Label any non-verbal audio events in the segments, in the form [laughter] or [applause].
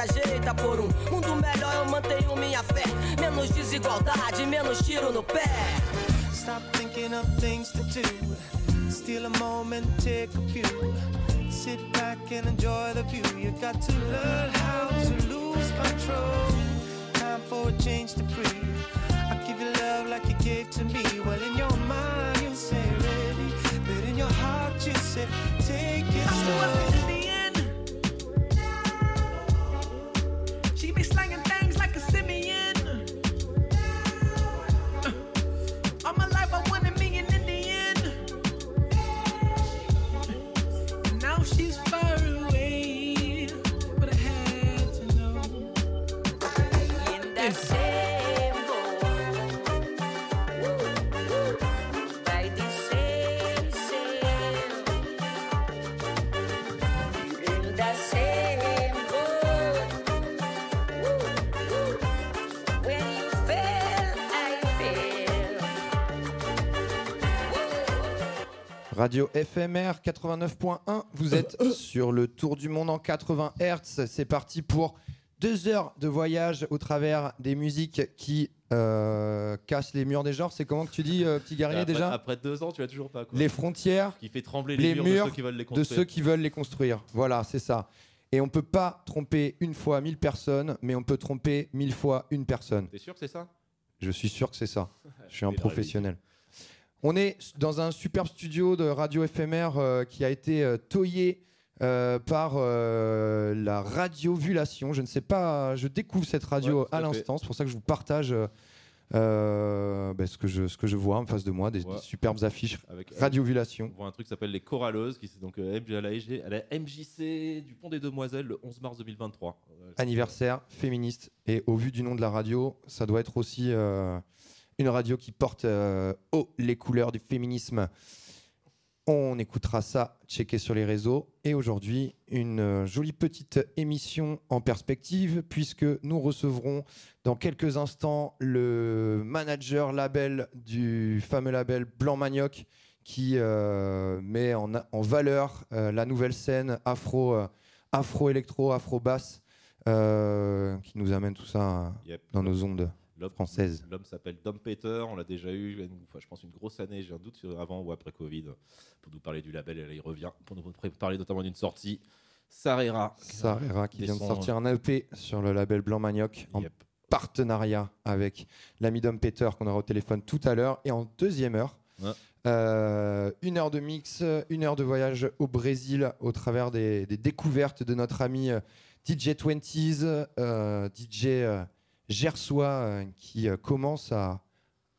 ajeita por um mundo melhor. Eu mantenho minha fé. Menos desigualdade, menos tiro no pé. Stop thinking of things to do. Steal a moment, take a few. Sit back and enjoy the view. You got to learn how to lose control. Time for a change to breathe. Radio FMR 89.1, vous êtes sur le tour du monde en 80 Hz. C'est parti pour deux heures de voyage au travers des musiques qui euh, cassent les murs des genres. C'est comment que tu dis, euh, petit guerrier, après, déjà Après deux ans, tu as toujours pas quoi. Les frontières Qui fait trembler les, les murs, murs de ceux qui veulent les de construire. ceux qui veulent les construire. Voilà, c'est ça. Et on peut pas tromper une fois mille personnes, mais on peut tromper mille fois une personne. T'es sûr que c'est ça? Je suis sûr que c'est ça. [laughs] Je suis un professionnel. On est dans un superbe studio de radio éphémère euh, qui a été euh, toyé euh, par euh, la radiovulation. Je ne sais pas, je découvre cette radio Ouais, à l'instant. C'est pour ça que je vous partage euh, ben, ce, que je, ce que je vois en face de moi, des, Ouais. des superbes affiches. Avec Radiovulation. On voit un truc qui s'appelle les Choraleuses, qui c'est donc euh, à la, MJ à la MJC du Pont des Demoiselles le 11 mars 2023. Euh, Anniversaire féministe. Et au vu du nom de la radio, ça doit être aussi euh, une radio qui porte euh, haut les couleurs du féminisme. On écoutera ça, checker sur les réseaux. Et aujourd'hui, une euh, jolie petite émission en perspective, puisque nous recevrons dans quelques instants le manager label du fameux label Blanc Manioc, qui euh, met en, en valeur euh, la nouvelle scène afro, euh, afro-électro, afro-basse, euh, qui nous amène tout ça Yep. dans nos ondes. L'homme- française. L'homme s'appelle Dom Peter, on l'a déjà eu, une fois, je pense, une grosse année, j'ai un doute sur avant ou après Covid, pour nous parler du label, et là il revient, pour nous parler notamment d'une sortie. Sarera. Sarera qui vient de sortir un EP sur le label Blanc Manioc en partenariat avec l'ami Dom Peter qu'on aura au téléphone tout à l'heure. Et en deuxième heure, Ouais. euh, une heure de mix, une heure de voyage au Brésil au travers des, des découvertes de notre ami euh, DJ 20s, euh, DJ euh, Gersois euh, qui euh, commence à,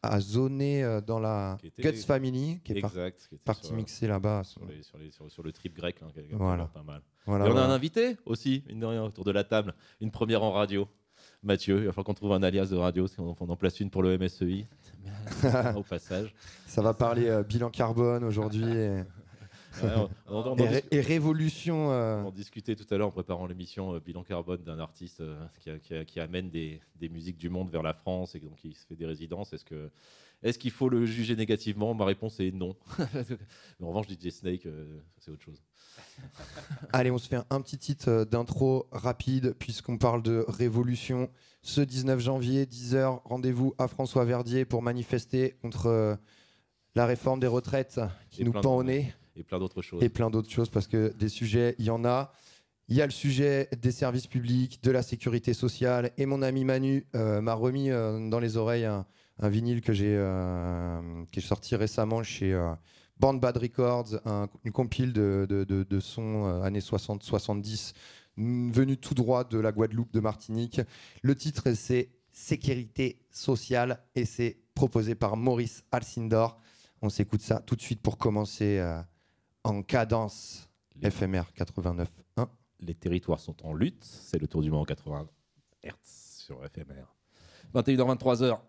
à zoner euh, dans la était- Guts Family, qui est par- Exact. qui était parti sur, mixer là-bas. sur, les- sur les- sur- sur le trip grec, là, est Voilà. pas mal. Voilà, et on a un invité aussi, mine de rien, autour de la table, une première en radio. Mathieu, il va falloir qu'on trouve un alias de radio, si on, on en place une pour le MSEI, [laughs] au passage. Ça va parler euh, bilan carbone aujourd'hui et, on, on- on en et dis- ré- et révolution. euh, on discutait tout à l'heure en préparant l'émission euh, Bilan Carbone d'un artiste euh, qui, amène des, des musiques du monde vers la France et donc qui se fait des résidences. Est-ce que est-ce qu'il faut le juger négativement? Ma réponse est non. [laughs] Mais en revanche, DJ Snake, euh, c'est autre chose. [laughs] Allez, on se fait un petit titre d'intro rapide puisqu'on parle de révolution. Ce 19 janvier, 10h, rendez-vous à François Verdier pour manifester contre la réforme des retraites qui Et nous pend au nez Et plein d'autres choses. et plein d'autres choses parce que des sujets, il y en a. Il y a le sujet des services publics, de la sécurité sociale. Et mon ami Manu euh, m'a remis euh, dans les oreilles un, vinyle que j'ai euh, sorti récemment chez euh, Band Bad Records, un- une compile de, de, de- de sons années 60-70 venu tout droit de la Guadeloupe, de Martinique. Le titre, c'est Sécurité sociale et c'est proposé par Maurice Alcindor. On s'écoute ça tout de suite pour commencer en cadence les... FMR 89.1. Les territoires sont en lutte. C'est le tour du monde 80 hertz sur FMR. 21h, 23h.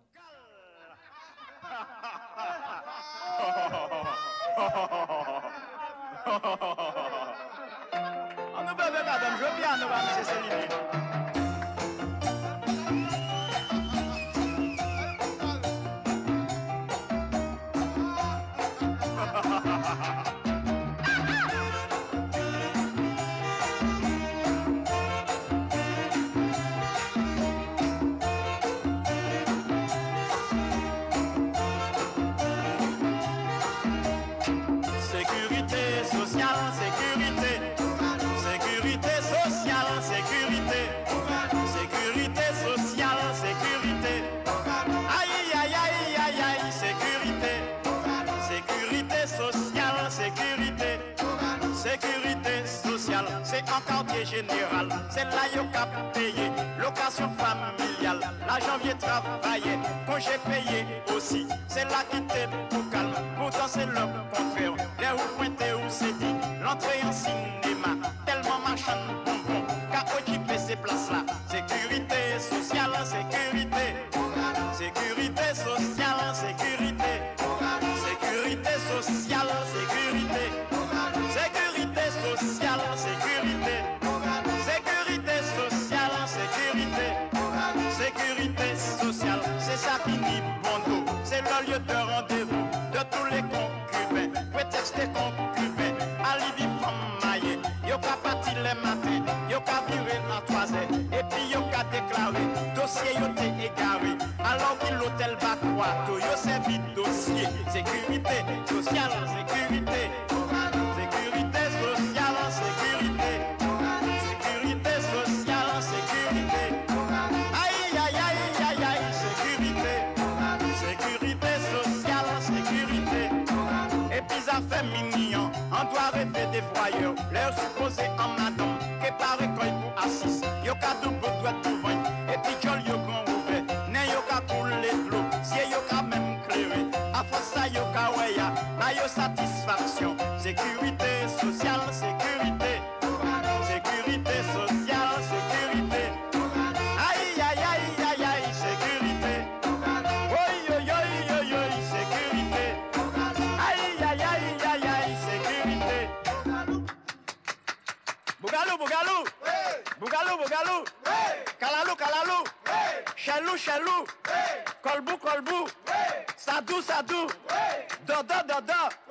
Général. C'est là yo cap payé. Location familiale, l'argent vient travailler. Congé payé aussi, c'est là qui tout calme. Pourtant c'est le contraire. Les roues pointées où c'est dit. L'entrée en cinéma, que l'hôtel va croire, tout yo servi dossier. Sécurité sociale, sécurité. Sécurité sociale, sécurité. Sécurité sociale, sécurité. Aïe, aïe, aïe, aïe, aïe, sécurité. Sécurité sociale, sécurité. Et puis ça fait mignon, on doit rêver des. Leur supposé en madame, Sécurité sociale, sécurité. Sécurité sociale, sécurité. Aïe, aïe, aïe, aïe, aïe, sécurité. Oi, oi, oi, oi, oi, sécurité. Aïe, aïe, aïe, aïe, aïe, sécurité. Bougalou, Bougalou. Bougalou, Bougalou. Kalalou, Kalalou. Chalou, Chalou. Kolbou, Kolbou. Sadou, Sadou. Dodo, Dodo.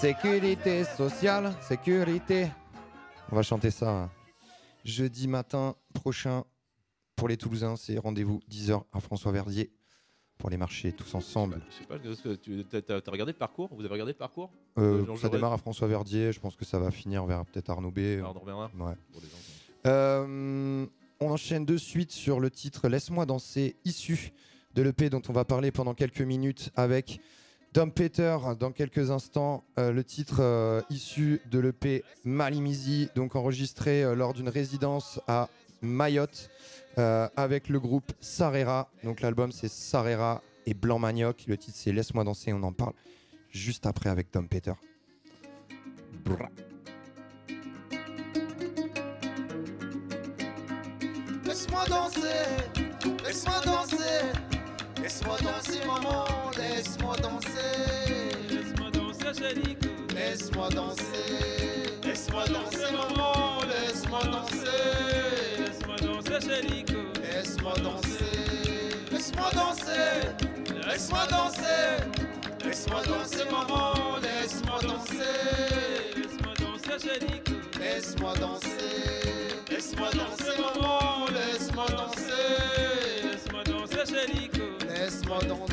Sécurité sociale, sécurité. On va chanter ça hein. jeudi matin prochain pour les Toulousains. C'est rendez-vous 10h à François Verdier pour les marcher tous ensemble. Je sais pas, tu as, regardé le parcours? Vous avez regardé le parcours? Euh, ça Jaurès démarre à François Verdier. Je pense que ça va finir vers peut-être Arnaud B. euh, Arnaud Bernard Ouais. Pour les gens qui- Euh, on enchaîne de suite sur le titre Laisse-moi danser, issu de l'EP dont on va parler pendant quelques minutes avec Tom Peter dans quelques instants. Euh, le titre euh, issu de l'EP Malimizi, donc enregistré euh, lors d'une résidence à Mayotte avec le groupe Sarera. Donc l'album c'est Sarera et Blanc Manioc. Le titre c'est Laisse-moi danser, on en parle juste après avec Tom Peter. Laisse-moi danser, laisse-moi danser, laisse-moi danser maman, Laisse-moi danser, Angélique. laisse-moi danser, laisse-moi danser maman, laisse-moi danser, Laisse-moi danser, Angélique. laisse-moi danser, laisse-moi danser, laisse-moi danser, laisse-moi danser maman, laisse-moi danser, Laisse-moi danser, Angélique. laisse-moi danser, laisse-moi danser maman, laisse-moi danser, Laisse-moi danser, Angélique. laisse-moi danser.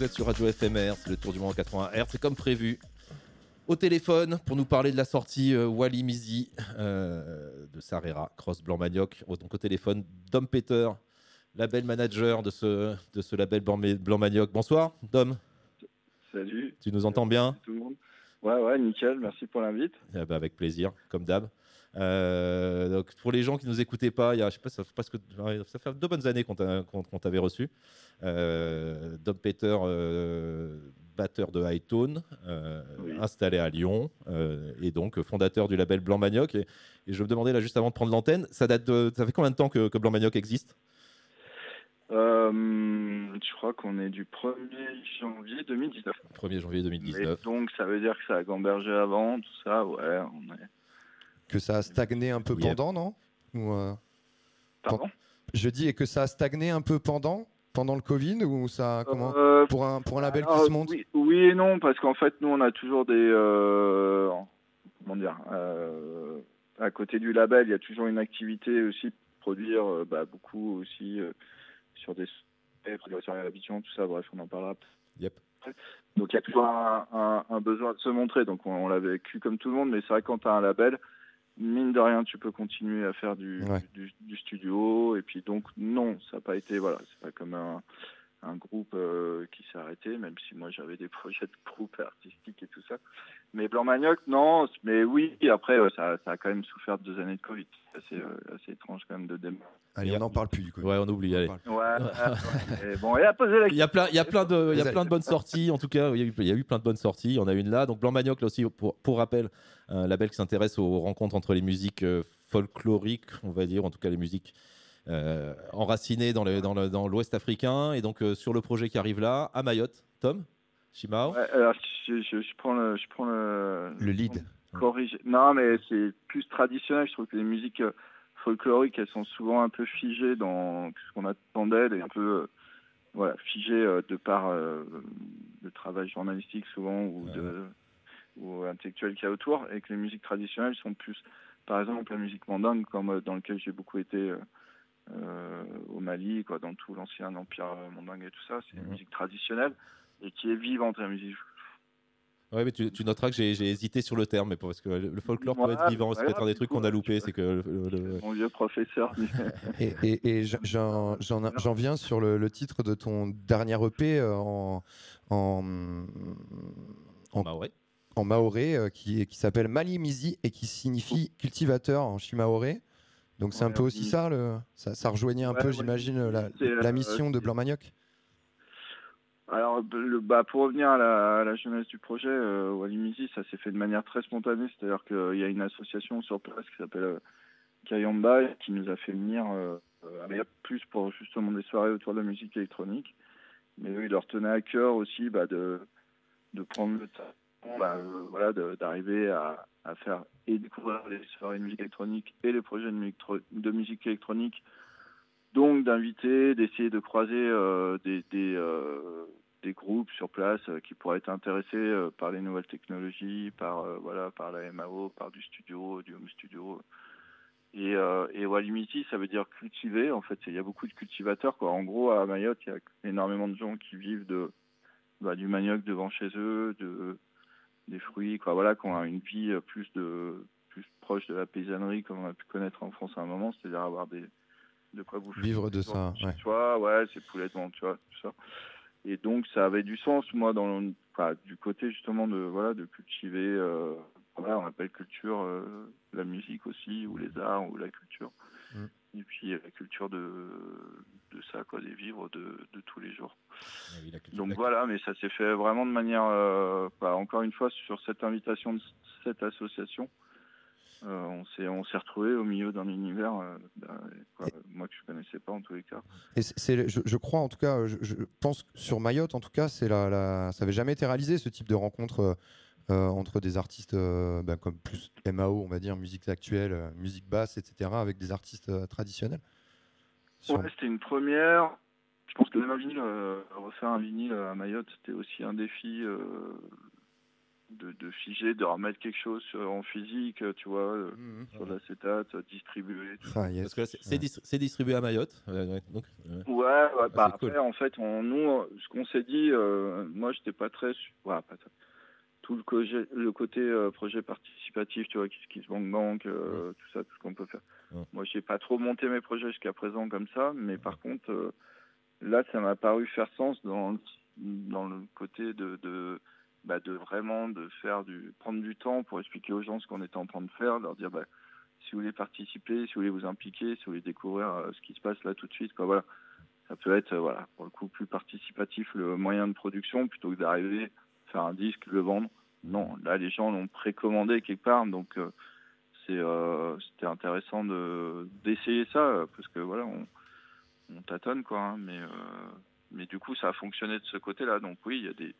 Vous êtes sur Radio FMR, c'est le tour du monde en 80 Hz, c'est comme prévu. Au téléphone, pour nous parler de la sortie euh, Wally Mizi euh, de Sarera, Cross Blanc Manioc. Donc au téléphone, Dom Peter, label manager de ce, de ce label Blanc, Blanc Manioc. Bonsoir, Dom. Salut. Tu nous entends bien? Tout le monde. Ouais, ouais, nickel. Merci pour l'invite. Eh ben, Avec plaisir, comme d'hab. Euh, donc pour les gens qui nous écoutaient pas, il y a, je sais pas, ça fait ça deux bonnes années qu'on t'a- qu'on- qu'on t'avait reçu. Euh, Dom Peter, euh, batteur de High Tone, Oui. installé à Lyon, et donc fondateur du label Blanc Manioc. Et, et je me demandais là juste avant de prendre l'antenne, ça date de, ça fait combien de temps que, que Blanc Manioc existe? Euh, je crois qu'on est du 1er janvier 2019. 1er janvier Et 2019. donc, ça veut dire que ça a gambergé avant, tout ça? Ouais, on est. Que ça a stagné un peu Oui. pendant, non? Ou, euh, Pardon? Je dis et que ça a stagné un peu pendant pendant le Covid ou ça comment? Euh, pour un pour un label alors, qui se monte? oui, oui et non, parce qu'en fait, nous, on a toujours des. euh, comment dire euh, À côté du label, il y a toujours une activité aussi, produire euh, bah, beaucoup aussi euh, sur des. produire sur l'habitation, tout ça, bref, on en parlera Yep. Donc il y a toujours un, un- un besoin de se montrer. Donc on, on l'a vécu comme tout le monde, mais c'est vrai que quand tu as un label, mine de rien, tu peux continuer à faire du, Ouais. du, du studio. Et puis donc non, ça n'a pas été, voilà, c'est pas comme un, un groupe euh, qui s'est arrêté, même si moi j'avais des [laughs] projets de groupe artistique et tout ça. Mais Blanc Manioc, non, mais oui, après euh, ça, ça a quand même souffert de deux années de Covid. C'est assez, euh, assez étrange quand même de démarrer. Allez, on n'en parle plus du coup. Ouais, on oublie. Allez. Ouais, et bon, et à poser la Il y a plein, il y a plein de, il y a plein de bonnes sorties. En tout cas, il y a eu, il y a eu plein de bonnes sorties. Il y en a une là. Donc Blanc Manioc, là aussi, pour, pour rappel, un label qui s'intéresse aux rencontres entre les musiques euh, folkloriques, on va dire, en tout cas les musiques euh, enracinées dans le- dans le- dans l'Ouest africain. Et donc euh, sur le projet qui arrive là, à Mayotte, Tom, Shimao. Ouais, alors, je, je, je prends le, je prends le, Le lead. Non, mais c'est plus traditionnel. Je trouve que les musiques euh, folkloriques, elles sont souvent un peu figées dans ce qu'on attend d'elles et un peu euh, voilà, figées euh, de par euh, le travail journalistique souvent ou, Ouais. de, ou intellectuel qu'il y a autour. Et que les musiques traditionnelles sont plus, par exemple, la musique mandingue, comme dans lequel j'ai beaucoup été. euh, au Mali, quoi, dans tout l'ancien empire mandingue et tout ça, c'est une Mhm. musique traditionnelle et qui est vivante, la musique Ouais, mais tu, tu noteras que j'ai hésité sur le terme, mais parce que le folklore peut Ouais, être vivant. C'est peut-être un des trucs qu'on a loupé, c'est que le- le- le- mon vieux professeur. [laughs] Et, et- et j'en- viens sur le, le titre de ton dernier EP euh, en, en, en, ouais. en maoré euh, qui, qui s'appelle Malimizi et qui signifie cultivateur en chimaoré. Donc c'est un peu aussi ça, le, ça, ça rejoignait un Ouais, peu, ouais, j'imagine, la, euh, mission de Blanc Manioc. Alors, bah, pour revenir à la, à jeunesse du projet, euh, Walimizi, ça s'est fait de manière très spontanée. C'est-à-dire qu'il y a une association sur place qui s'appelle euh, Kayamba qui nous a fait venir euh, euh, à Mayotte plus pour justement des soirées autour de la musique électronique. Mais eux, il leur tenait à cœur aussi bah, de, prendre le temps bah, euh, voilà, d'arriver à, à faire et découvrir les soirées de musique électronique et les projets de musique, électronique. Donc d'inviter, d'essayer de croiser euh, des, euh, des groupes sur place euh, qui pourraient être intéressés euh, par les nouvelles technologies, par euh, voilà, par la MAO, par du studio, du home studio. Et, euh, et Walimiti, ça veut dire cultiver. En fait, il y a beaucoup de cultivateurs. Quoi. En gros, à Mayotte, il y a énormément de gens qui vivent de bah, du manioc devant chez eux, de des fruits, quoi. Voilà, qui ont une vie plus de plus proche de la paysannerie, comme on a pu connaître en France à un moment, c'est-à-dire avoir des de quoi bouffer Vivre de ça, ouais. soi, ouais, c'est poulet devant, tu vois, tout ça. Et donc ça avait du sens, moi, dans le- enfin, du côté justement de voilà de cultiver, euh, voilà, on appelle culture euh, la musique aussi, ou les arts, ou la culture. Mm. Et puis la culture de de ça, quoi, des vivres de, de tous les jours. Ah oui, la culture- Donc voilà, mais ça s'est fait vraiment de manière, euh, bah, encore une fois, sur cette invitation de cette association. Euh, on s'est on s'est retrouvé au milieu d'un univers, euh, bah, moi que je connaissais pas en tous les cas. Et c'est- je, je crois en tout cas, je, je pense que sur Mayotte en tout cas, c'est la, la- ça n'avait jamais été réalisé ce type de rencontre euh, entre des artistes ben, comme plus MAO, on va dire, musique actuelle, musique basse, etc., avec des artistes traditionnels. Sur- Ouais, c'était une première. Je pense que même un vinyle, refaire un vinyle à Mayotte, c'était aussi un défi de, de figer, de remettre quelque chose sur- en physique, tu vois, euh, Mhm. sur l'acétate, euh, distribuer. tout Ah, yes. Parce que c'est c'est Ouais. distri- c'est distribué à Mayotte. ouais, ouais, donc, euh, Ouais, ouais, bah cool. après, en fait, on, nous, euh, ce qu'on s'est dit, euh, moi, j'étais pas très. ouais, pas très- tout le, côté- le côté euh, projet participatif, tu vois, Kiss Bank Bank, euh, tout ça, tout ce qu'on peut faire. Ouais. Moi, j'ai pas trop monté mes projets jusqu'à présent comme ça, mais par contre, euh, là, ça m'a paru faire sens dans, dans le côté de. de bah, de vraiment de faire du prendre du temps pour expliquer aux gens ce qu'on était en train de faire leur dire bah, si vous voulez participer si vous voulez vous impliquer si vous voulez découvrir euh, ce qui se passe là tout de suite quoi voilà. Ça peut être euh, voilà pour le coup plus participatif le moyen de production plutôt que d'arriver faire un disque le vendre. Non là les gens l'ont précommandé quelque part donc euh, c'est c'était intéressant de d'essayer ça parce que voilà on, on tâtonne quoi hein, mais mais du coup ça a fonctionné de ce côté là donc oui il y a des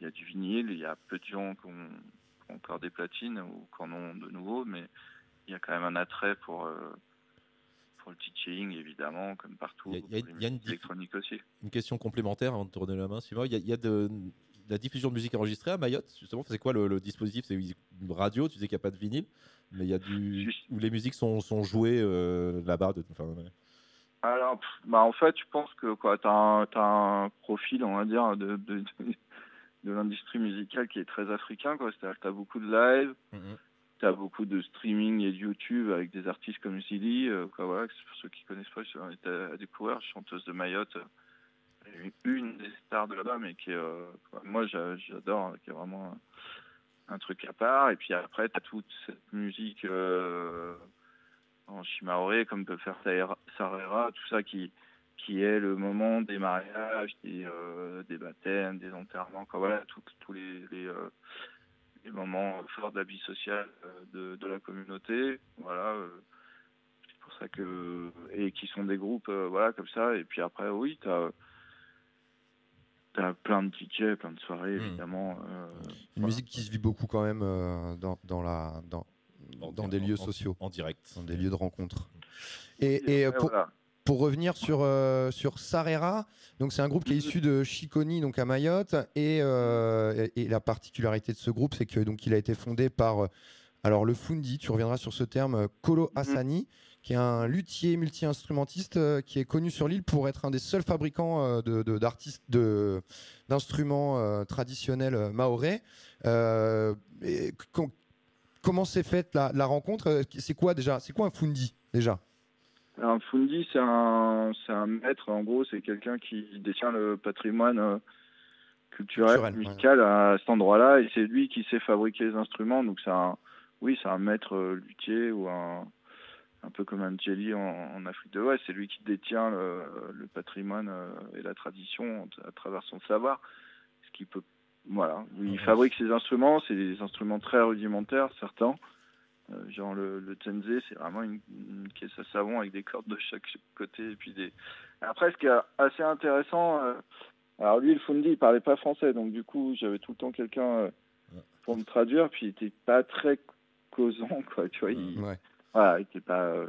il y a du vinyle il y a peu de gens qui ont, qui ont encore des platines ou qui en ont de nouveau mais il y a quand même un attrait pour euh, pour le DJing évidemment comme partout Il y a- il y une électroniques aussi Une question complémentaire avant de tourner la main, Simon. Il y a, il y a de, la diffusion de musique enregistrée à Mayotte, justement. C'est quoi le, le dispositif? C'est une radio, tu disais qu'il n'y a pas de vinyle, mais il y a du. Où les musiques sont, sont jouées euh, là-bas. de- enfin, ouais. Alors, bah en fait, je pense que quoi, t'as un, t'as un profil, on va dire, de, de, de, de l'industrie musicale qui est très africain, quoi. C'est-à-dire que t'as beaucoup de live, Mhm. t'as beaucoup de streaming et de YouTube avec des artistes comme Zilly, euh, quoi, voilà. Pour ceux qui connaissent pas, je à, à découvrir, chanteuse de Mayotte, euh, une des stars de là-bas, mais qui est, euh, quoi, moi, j'a- j'adore, hein, qui est vraiment un, un truc à part. Et puis après, t'as toute cette musique. Euh, en Chimaoré, comme peut faire Sarera- Sarera, tout ça qui, qui est le moment des mariages, des, euh, des baptêmes, des enterrements, quoi, voilà, tous les, les, euh, les moments forts de la vie sociale euh, de, de la communauté, voilà. euh, c'est pour ça que et qui sont des groupes, euh, voilà, comme ça. Et puis après, oui, t'as as plein de DJ, plein de soirées, Mhm. évidemment. euh, Une voilà. musique qui se vit beaucoup quand même euh, dans, dans, la, dans, dans des en- lieux en- sociaux, En direct. dans des lieux de rencontre. Et, et, après, pour, voilà. Pour revenir sur, euh, sur Sarera, donc c'est un groupe qui est issu de Chiconi, donc à Mayotte, et, euh, et, et la particularité de ce groupe, c'est que donc il a été fondé par euh, alors le Fundi, tu reviendras sur ce terme, Kolo Hassani, qui est un luthier multi-instrumentiste euh, qui est connu sur l'île pour être un des seuls fabricants euh, de- d'artistes de, d'instruments euh, traditionnels et com- comment s'est faite la, la rencontre? C'est quoi déjà? C'est quoi un Fundi déjà? Un fundi, c'est un, c'est un maître, en gros, c'est quelqu'un qui détient le patrimoine euh, culturel, Culturel, musical à cet endroit-là, et c'est lui qui sait fabriquer les instruments, donc c'est un, oui, c'est un maître euh, luthier ou un, un peu comme un jelly en, en Afrique de l'Ouest, c'est lui qui détient le, le patrimoine euh, et la tradition à travers son savoir, ce qui peut, voilà, il fabrique ses instruments, c'est des instruments très rudimentaires, certains. Euh, genre le, le Tenzé, c'est vraiment une, une caisse à savon avec des cordes de chaque côté et puis des. Après, ce qui est assez intéressant, euh, alors lui, le Fundi, il parlait pas français, donc du coup, j'avais tout le temps quelqu'un euh, pour me traduire, puis il était pas très causant, quoi. Tu vois, il, Ouais, voilà, il était pas, euh,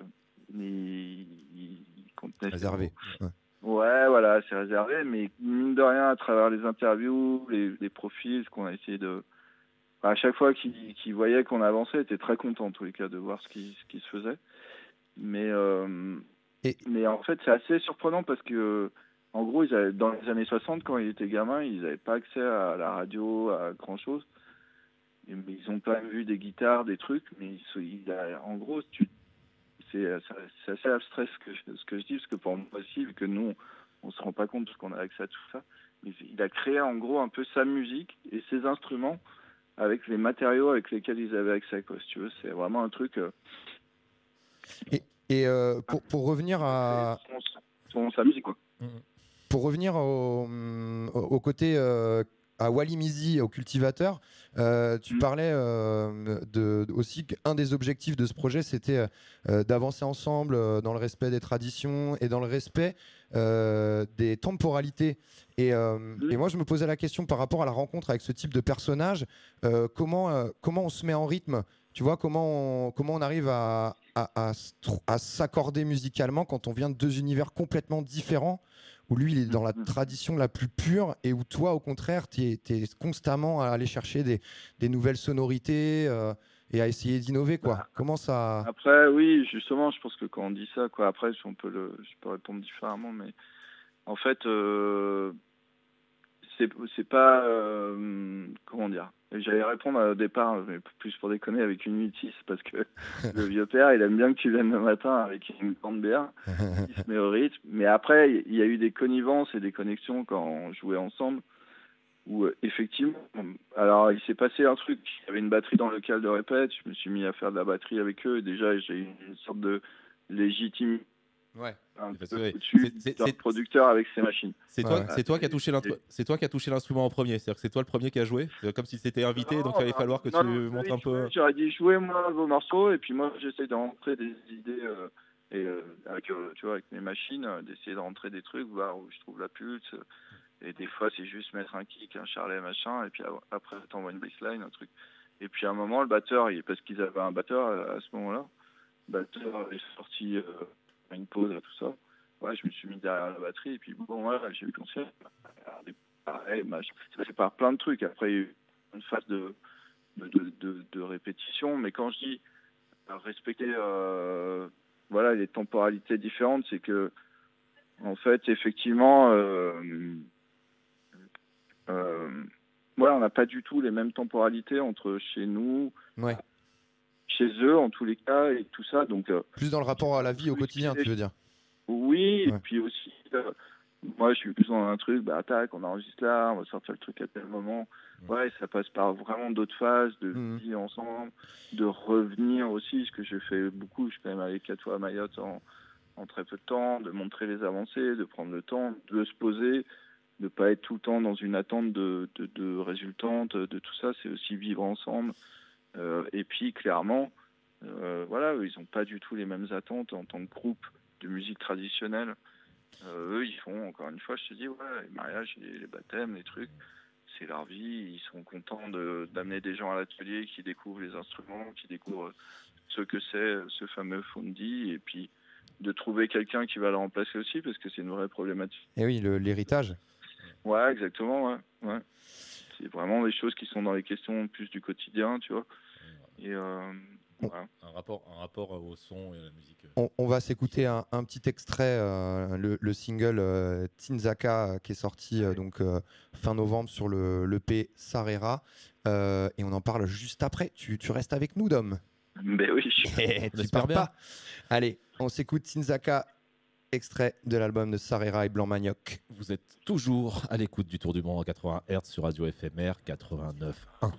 il, il- contenait réservé. Ouais. Ouais, voilà, c'est réservé, mais mine de rien, à travers les interviews, les, les profils, ce qu'on a essayé de. À chaque fois qu'il qu'il voyait qu'on avançait, il était très content, en tous les cas, de voir ce qui, ce qui se faisait. Mais, euh, Et- mais en fait, c'est assez surprenant parce que, en gros, ils avaient, dans les années 60, quand ils étaient gamins, ils n'avaient pas accès à la radio, à grand-chose. Et- Mais ils ont quand même vu des guitares, des trucs, mais ils, se- il a- en gros, c'est assez abstrait ce que, je- ce que je dis, parce que pour moi aussi, vu que nous, on se rend pas compte parce qu'on a accès à tout ça, mais il a créé en gros un peu sa musique et ses instruments avec les matériaux avec lesquels ils avaient accès, quoi, si tu veux. C'est vraiment un truc. euh, Et euh, pour, pour revenir à, son, son- sa musique, quoi. pour revenir au, hum, au- au côté euh, à Wally Mizi, au cultivateur, euh, tu Mm. parlais euh, de, aussi qu'un des objectifs de ce projet, c'était euh, d'avancer ensemble dans le respect des traditions et dans le respect des temporalités. Et, Mm. et moi, je me posais la question par rapport à la rencontre avec ce type de personnage, comment, comment on se met en rythme? Tu vois comment on, comment on arrive à, à, à se tr- à s'accorder musicalement quand on vient de deux univers complètement différents où lui, il est dans la Mhm. tradition la plus pure et où toi, au contraire, tu es, constamment à aller chercher des, des nouvelles sonorités euh, et à essayer d'innover, quoi. Bah, Comment ça. Après, oui, justement, je pense que quand on dit ça, quoi, après, on peut le, je peux répondre différemment, mais en fait, euh, c'est, pas, euh, comment dire. J'allais répondre au départ, mais plus pour déconner, avec une 8-6, parce que [laughs] le vieux père, il aime bien que tu viennes le matin avec une grande bière, il se met au rythme. Mais après, il y a eu des connivences et des connexions quand on jouait ensemble, où euh, effectivement, alors il s'est passé un truc, il y avait une batterie dans le local de répète, je me suis mis à faire de la batterie avec eux, et déjà j'ai eu une sorte de légitime Ouais. un Parce peu au-dessus c'est- producteur avec ses machines. C'est toi, ouais. c'est toi qui as touché c'est toi qui as touché l'instrument en premier. C'est-à-dire que c'est toi le premier qui a joué. C'est comme si c'était invité, donc il allait falloir que Non, tu non, montes oui, un peu. J'aurais dit jouer moi vos morceaux et puis moi j'essaie de rentrer des idées euh, et euh, avec euh, tu vois avec mes machines euh, d'essayer de rentrer des trucs voir où je trouve la pulse et des fois c'est juste mettre un kick un charlet machin et puis après t'envoies une baseline un truc et puis à un moment le batteur il, parce qu'ils avaient un batteur à, ce moment-là le batteur est sorti euh, une pause à tout ça. Ouais je me suis mis derrière la batterie et puis bon voilà j'ai eu conscience pareil c'est par plein de trucs. Après il y a eu une phase de de, de, répétition, mais quand je dis euh, respecter euh, voilà, les temporalités différentes, c'est que en fait, effectivement, euh, voilà, on n'a pas du tout les mêmes temporalités entre chez nous, Ouais. Chez eux en tous les cas, et tout ça. Donc, euh, Plus dans le rapport à la vie au quotidien, tu veux dire. oui, et puis aussi, euh, moi je suis plus dans un truc, bah tac, on enregistre là, on va sortir le truc à tel moment. Ouais, ça passe par vraiment d'autres phases de Mhm. vie ensemble, de revenir aussi, ce que j'ai fait beaucoup, je suis quand même allé quatre fois à Mayotte en, en très peu de temps, de montrer les avancées, de prendre le temps, de se poser, de pas être tout le temps dans une attente de, de, de résultante, de tout ça, c'est aussi vivre ensemble. Euh, et puis clairement, euh, voilà, eux, ils n'ont pas du tout les mêmes attentes en tant que groupe de musique traditionnelle. Euh, eux, ils font, encore une fois, je te dis, ouais, les mariages, les, les baptêmes, les trucs, c'est leur vie. Ils sont contents de- d'amener des gens à l'atelier qui découvrent les instruments, qui découvrent ce que c'est, ce fameux Fondi, et puis de trouver quelqu'un qui va le remplacer aussi, parce que c'est une vraie problématique. Et oui, le- l'héritage. Ouais, exactement, ouais. ouais. C'est vraiment des choses qui sont dans les questions plus du quotidien, tu vois. Et euh, voilà. Un rapport, un rapport au son et à la musique. On, on va s'écouter un, un petit extrait, euh, le, le single euh, Tinzaka qui est sorti euh, donc euh, fin novembre sur le l'EP Sarera Euh, et on en parle juste après. Tu, tu restes avec nous, Dom. Mais oui, je- [laughs] tu pars bien. pas. Allez, on s'écoute Tinzaka, extrait de l'album de Sarera et Blanc Manioc. Vous êtes toujours à l'écoute du Tour du Monde en 80 Hz sur Radio FMR 89.1.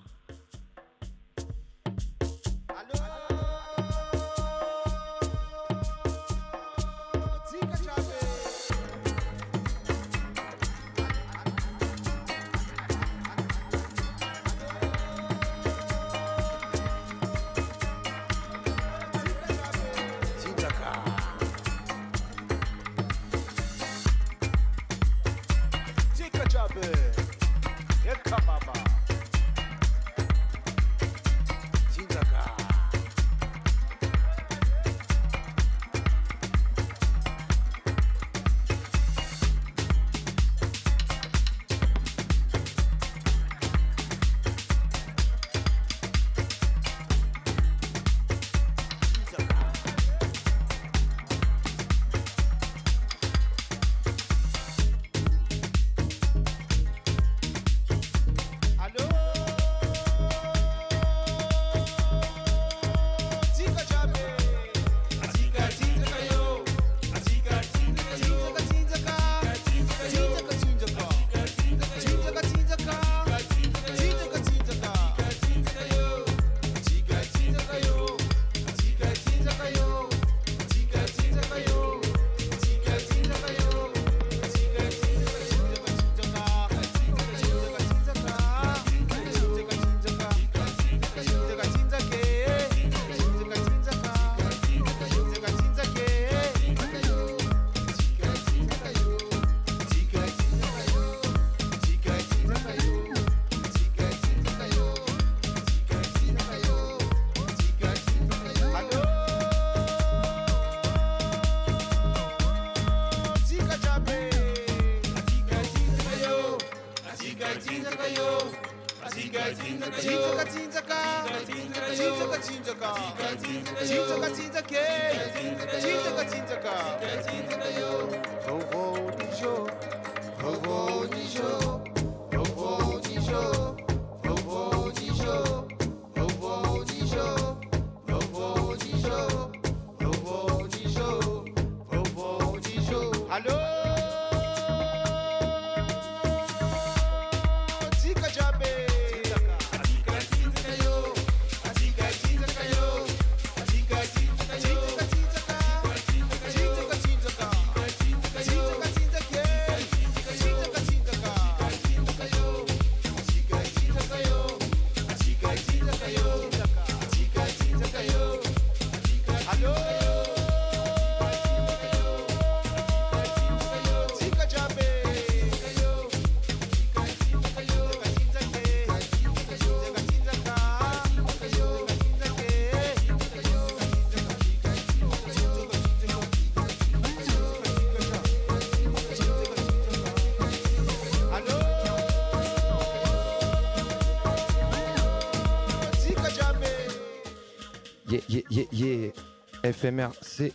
FMR, c'est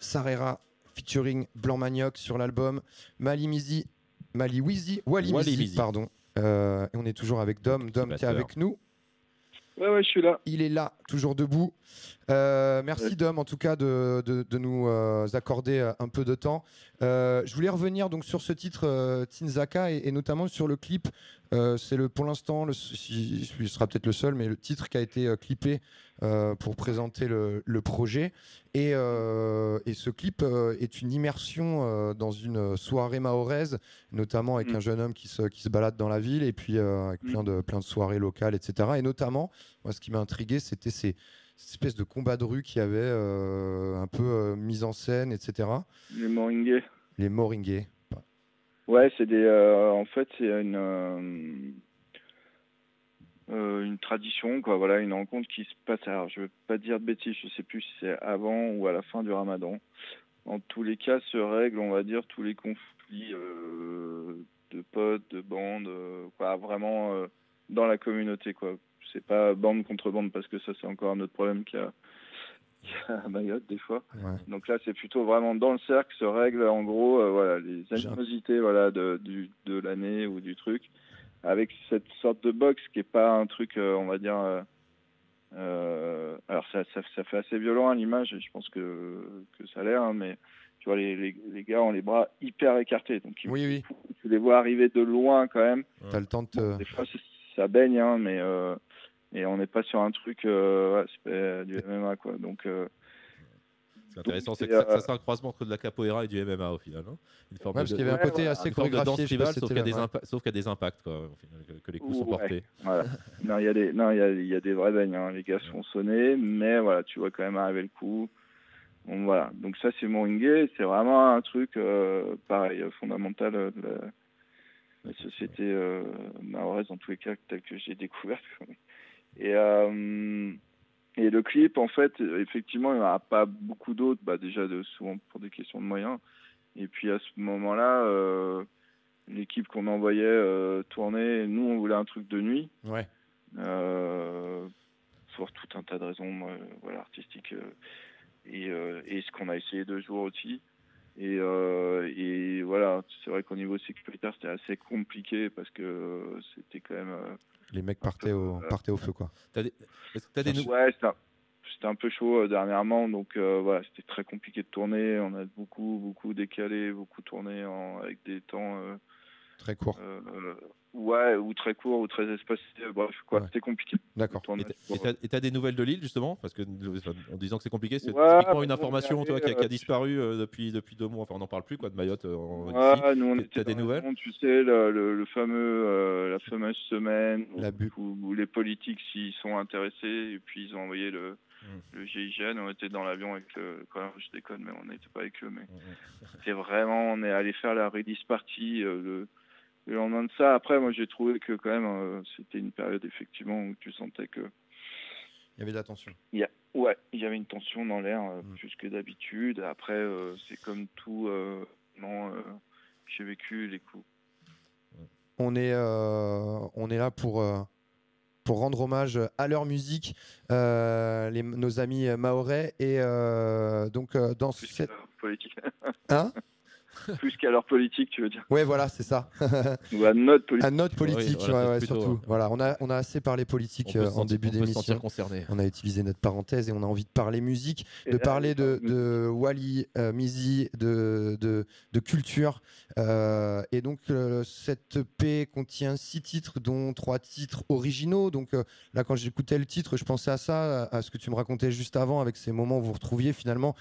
Sarera featuring Blanc Manioc sur l'album Mali Mizi, Mali Wizi, Wally Wally Mizi, Mizi. pardon. Euh, et on est toujours avec Dom, Dom qui est avec nous. Ouais, ouais, je suis là. Il est là, toujours debout. Euh, merci Ouais. Dom, en tout cas, de, de- de nous euh, accorder un peu de temps. Euh, je voulais revenir donc sur ce titre euh, Tinzaka et, et notamment sur le clip. Euh, c'est le pour l'instant, le, ce sera peut-être le seul, mais le titre qui a été euh, clippé euh, pour présenter le, le projet. Et, euh, et ce clip euh, est une immersion dans une soirée mahoraise, notamment avec Mm. un jeune homme qui se, qui se balade dans la ville et puis avec Mm. plein, de, plein de soirées locales, etc. Et notamment, moi, ce qui m'a intrigué, c'était ces cette espèce de combat de rue qui avait euh, un peu euh, mise en scène, etc. Les Moringués. Les Moringués. Ouais, c'est des. euh, en fait, c'est une. Euh, une tradition, quoi. Voilà, une rencontre qui se passe. Alors, je veux pas dire de bêtises, je sais plus si c'est avant ou à la fin du ramadan. En tous les cas, se règlent, on va dire, tous les conflits euh, de potes, de bandes, euh, quoi, vraiment dans la communauté, quoi. C'est pas bande contre bande parce que ça, c'est encore un autre problème qu'il y a, [laughs] qu'il y a à Mayotte des fois. Ouais. Donc là, c'est plutôt vraiment dans le cercle se règlent en gros voilà, les animosités voilà, de, de l'année ou du truc, avec cette sorte de box qui est pas un truc, euh, on va dire. euh, euh, alors ça, ça, ça fait assez violent à l'image, je pense que, que ça a l'air, hein, mais tu vois, les, les, les gars ont les bras hyper écartés. Donc ils- Oui, oui, tu les vois arriver de loin quand même. t'as le temps de te... Des fois, ça baigne, hein, mais euh, et on n'est pas sur un truc euh, ouais, c'est pas du MMA, quoi. Donc. C'est intéressant, c'est que ça, euh, ça, c'est un croisement entre de la capoeira et du MMA au final. hein. Une forme Ouais, parce de- qu'il y avait un Ouais, côté assez de danse chorégraphié, sauf qu'il y, a c'était des là. impa- sauf qu'il y a des impacts, quoi, au final, que, que les coups sont Ouais. portés. Voilà. non, il y a des, y y a vrais beignes. Hein. Les gars se font sonner, mais voilà, tu vois quand même arriver le coup. Bon, voilà. Donc ça, c'est Moringue. C'est vraiment un truc, euh, pareil, euh, fondamental euh, de la, la société euh, mahoraise, en tous les cas, tel que j'ai découvert. Et, euh, et le clip, en fait, effectivement, il n'y en a pas beaucoup d'autres, bah, déjà de, souvent pour des questions de moyens. Et puis à ce moment-là, euh, l'équipe qu'on envoyait euh, tourner, nous, on voulait un truc de nuit. Ouais. Euh, pour tout un tas de raisons voilà, artistiques. euh, et, et ce qu'on a essayé de jouer aussi. Et, et voilà, c'est vrai qu'au niveau sécuritaire, c'était assez compliqué parce que c'était quand même. Euh, Les mecs partaient au, partaient au feu, quoi. T'as des, ouais, c'était un, c'était un peu chaud euh, dernièrement, donc euh, voilà, c'était très compliqué de tourner. On a beaucoup, beaucoup décalé, beaucoup tourné en, avec des temps. euh, Très court. euh, euh, ouais, ou très courts, ou très espacés. Bref, quoi, Ouais. c'était compliqué. D'accord. Et t'as- des nouvelles de l'île justement? Parce que en disant que c'est compliqué, c'est Ouais, typiquement une information on toi, qui, a, est qui a allé, disparu euh, depuis, depuis deux mois. Enfin, on n'en parle plus quoi, de Mayotte euh, en, ici. Ouais, nous on T'as- des nouvelles? Tu sais, le, le, le fameux, euh, la fameuse semaine La où, bu- où- où les politiques s'y sont intéressés et puis ils ont envoyé le, Mm. le GIGN. On était dans l'avion avec le. Quand même, je déconne, mais on n'était pas avec eux. Mais Mm, c'était vraiment. On est allé faire la release party euh, le, le lendemain de ça. Après, moi j'ai trouvé que quand même euh, c'était une période effectivement où tu sentais que. Il y avait de la tension. Il y a, ouais, il y avait une tension dans l'air euh, Mm. plus que d'habitude. Après, euh, c'est comme tout. Non, j'ai vécu les coups. on est, on est là pour, pour rendre hommage à leur musique, euh, les- nos amis maorais. Et euh, donc, euh, dans cette. politique. Hein? [laughs] [laughs] Plus qu'à leur politique, tu veux dire. Ouais, voilà, c'est ça. [laughs] Ou à notre politique. à notre politique, Oui, voilà, ouais, c'est ouais, plutôt, surtout. euh, Voilà, on a, on a assez parlé politique euh, en sentir- début d'émission. concerné. On a utilisé notre parenthèse et on a envie de parler musique, Et de là, parler de, de Wally, euh, Mizi, de, de, de culture. Euh, et donc, euh, cette EP contient six titres, dont trois titres originaux. Donc, euh, là, quand j'écoutais le titre, je pensais à ça, à, à ce que tu me racontais juste avant, avec ces moments où vous retrouviez finalement.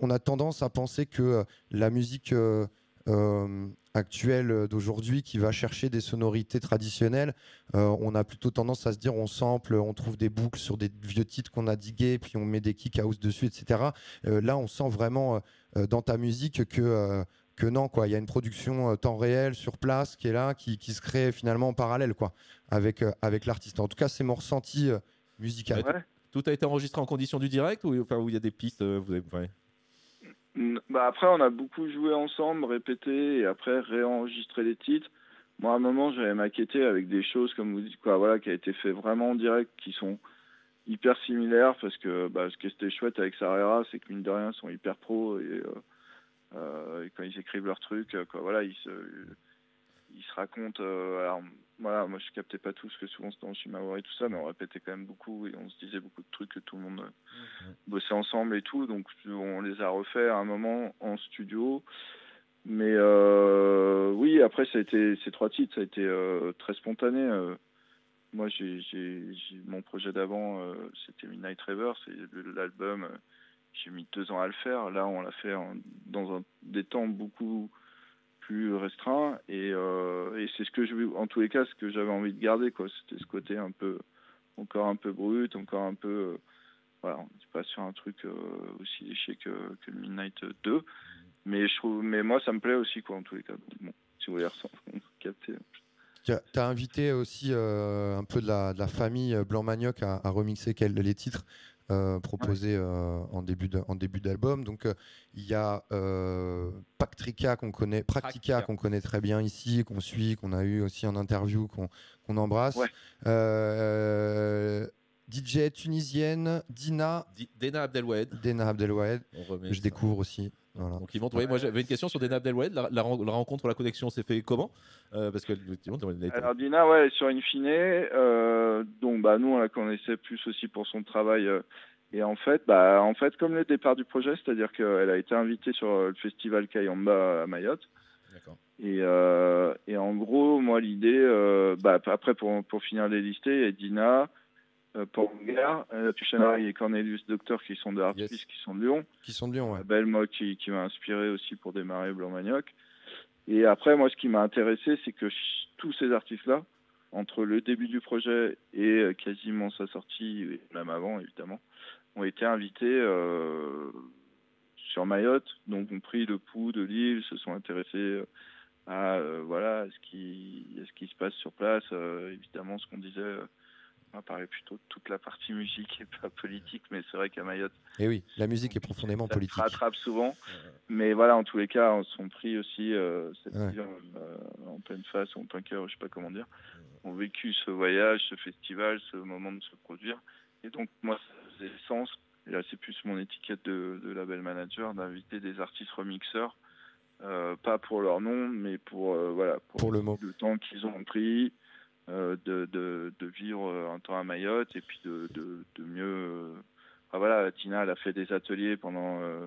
On a tendance à penser que euh, la musique. euh, euh, actuelle d'aujourd'hui qui va chercher des sonorités traditionnelles euh, on a plutôt tendance à se dire on sample, on trouve des boucles sur des vieux titres qu'on a digués, puis on met des kick house dessus, etc. Euh, là, on sent vraiment euh, dans ta musique que, euh, que non, quoi. Il y a une production euh, temps réel sur place qui est là, qui, qui se crée finalement en parallèle, quoi, avec, euh, avec l'artiste. En tout cas, c'est mon ressenti euh, musical. Ouais. Tout a été enregistré en conditions du direct ou enfin, où il y a des pistes euh, vous avez... ouais. Bah après, on a beaucoup joué ensemble, répété, et après réenregistré les titres. Moi, à un moment, j'avais maquetté avec des choses, comme vous dites, quoi, voilà, qui a été fait vraiment en direct, qui sont hyper similaires, parce que bah, ce qui était chouette avec Sarera, c'est que mine de rien, ils sont hyper pros, et, euh, euh, quand ils écrivent leurs trucs, euh, quoi, voilà, ils se, ils se racontent. euh, alors, voilà, moi, je captais pas tout, parce que souvent c'était en Shimawari et tout ça, mais on répétait quand même beaucoup, et on se disait beaucoup de trucs que tout le monde euh, bossait ensemble et tout, donc on les a refaits à un moment en studio. Mais euh, oui, après, ça a été, ces trois titres, ça a été euh, très spontané. moi, j'ai, mon projet d'avant, c'était Midnight River, c'est l'album. j'ai mis deux ans à le faire. Là, on l'a fait en- dans un, des temps beaucoup plus restreints. Et, euh, et c'est ce que je, en tous les cas, ce que j'avais envie de garder, quoi. C'était ce côté un peu, encore un peu brut, encore un peu. euh, voilà, on n'est pas sur un truc euh, aussi léché que, que Midnight 2. Mais, je trouve, mais moi, ça me plaît aussi, quoi, en tous les cas. Bon, si vous voulez capter. Tu as, invité aussi un peu de la, famille Blanc Manioc à, à remixer quel- les titres euh, proposés euh, en début de- en début d'album. Donc euh, il y a Pactrica qu'on connaît, Practica qu'on connaît très bien ici, qu'on suit, qu'on a eu aussi en interview, qu'on qu'on embrasse. Ouais. DJ tunisienne Dina Di- Dena Abdelwed. Dena Abdelwahed, je ça. découvre aussi. Voilà. Donc ils vont. ouais, moi j'avais une question sur Dena Abdelwed. La, la ren- la rencontre, la connexion s'est fait comment? Euh, Parce que Alors Dina, ouais, elle est sur Infine, euh, donc bah nous on la connaissait plus aussi pour son travail. euh, et en fait, bah en fait comme le départ du projet, c'est-à-dire qu'elle a été invitée sur euh, le festival Kayamba à Mayotte. D'accord. Et, euh, et en gros, moi l'idée, euh, bah après pour pour finir les listés, il y a Dina, euh, Porgar, euh, Tuchanari et Cornelius Docteur qui sont de Artvis, Yes. qui sont de Lyon. Qui sont de Lyon, ouais. Belle, moi, qui, qui m'a inspiré aussi pour démarrer Blanc Manioc. Et après, moi, ce qui m'a intéressé, c'est que tous ces artistes-là, entre le début du projet et euh, quasiment sa sortie, et même avant, évidemment, ont été invités euh, sur Mayotte, donc ont pris le pouls de l'île, se sont intéressés à, euh, voilà, à ce, qui, à ce qui se passe sur place. Euh, évidemment, ce qu'on disait, on parlait plutôt de toute la partie musique et pas politique, mais c'est vrai qu'à Mayotte, Et oui, la musique est profondément ça politique. se rattrape souvent. Mais voilà, en tous les cas, on sont pris aussi euh, cette Ouais. euh, en pleine face, en plein cœur, je sais pas comment dire. ont vécu ce voyage, ce festival, ce moment de se produire. Et donc, moi, ça faisait sens. Et là, c'est plus mon étiquette de, de label manager d'inviter des artistes remixeurs, euh, pas pour leur nom, mais pour, euh, voilà, Pour le mot. temps qu'ils ont pris, de, de, de vivre un temps à Mayotte et puis de, de, mieux. euh, voilà, Tina, elle a fait des ateliers pendant euh,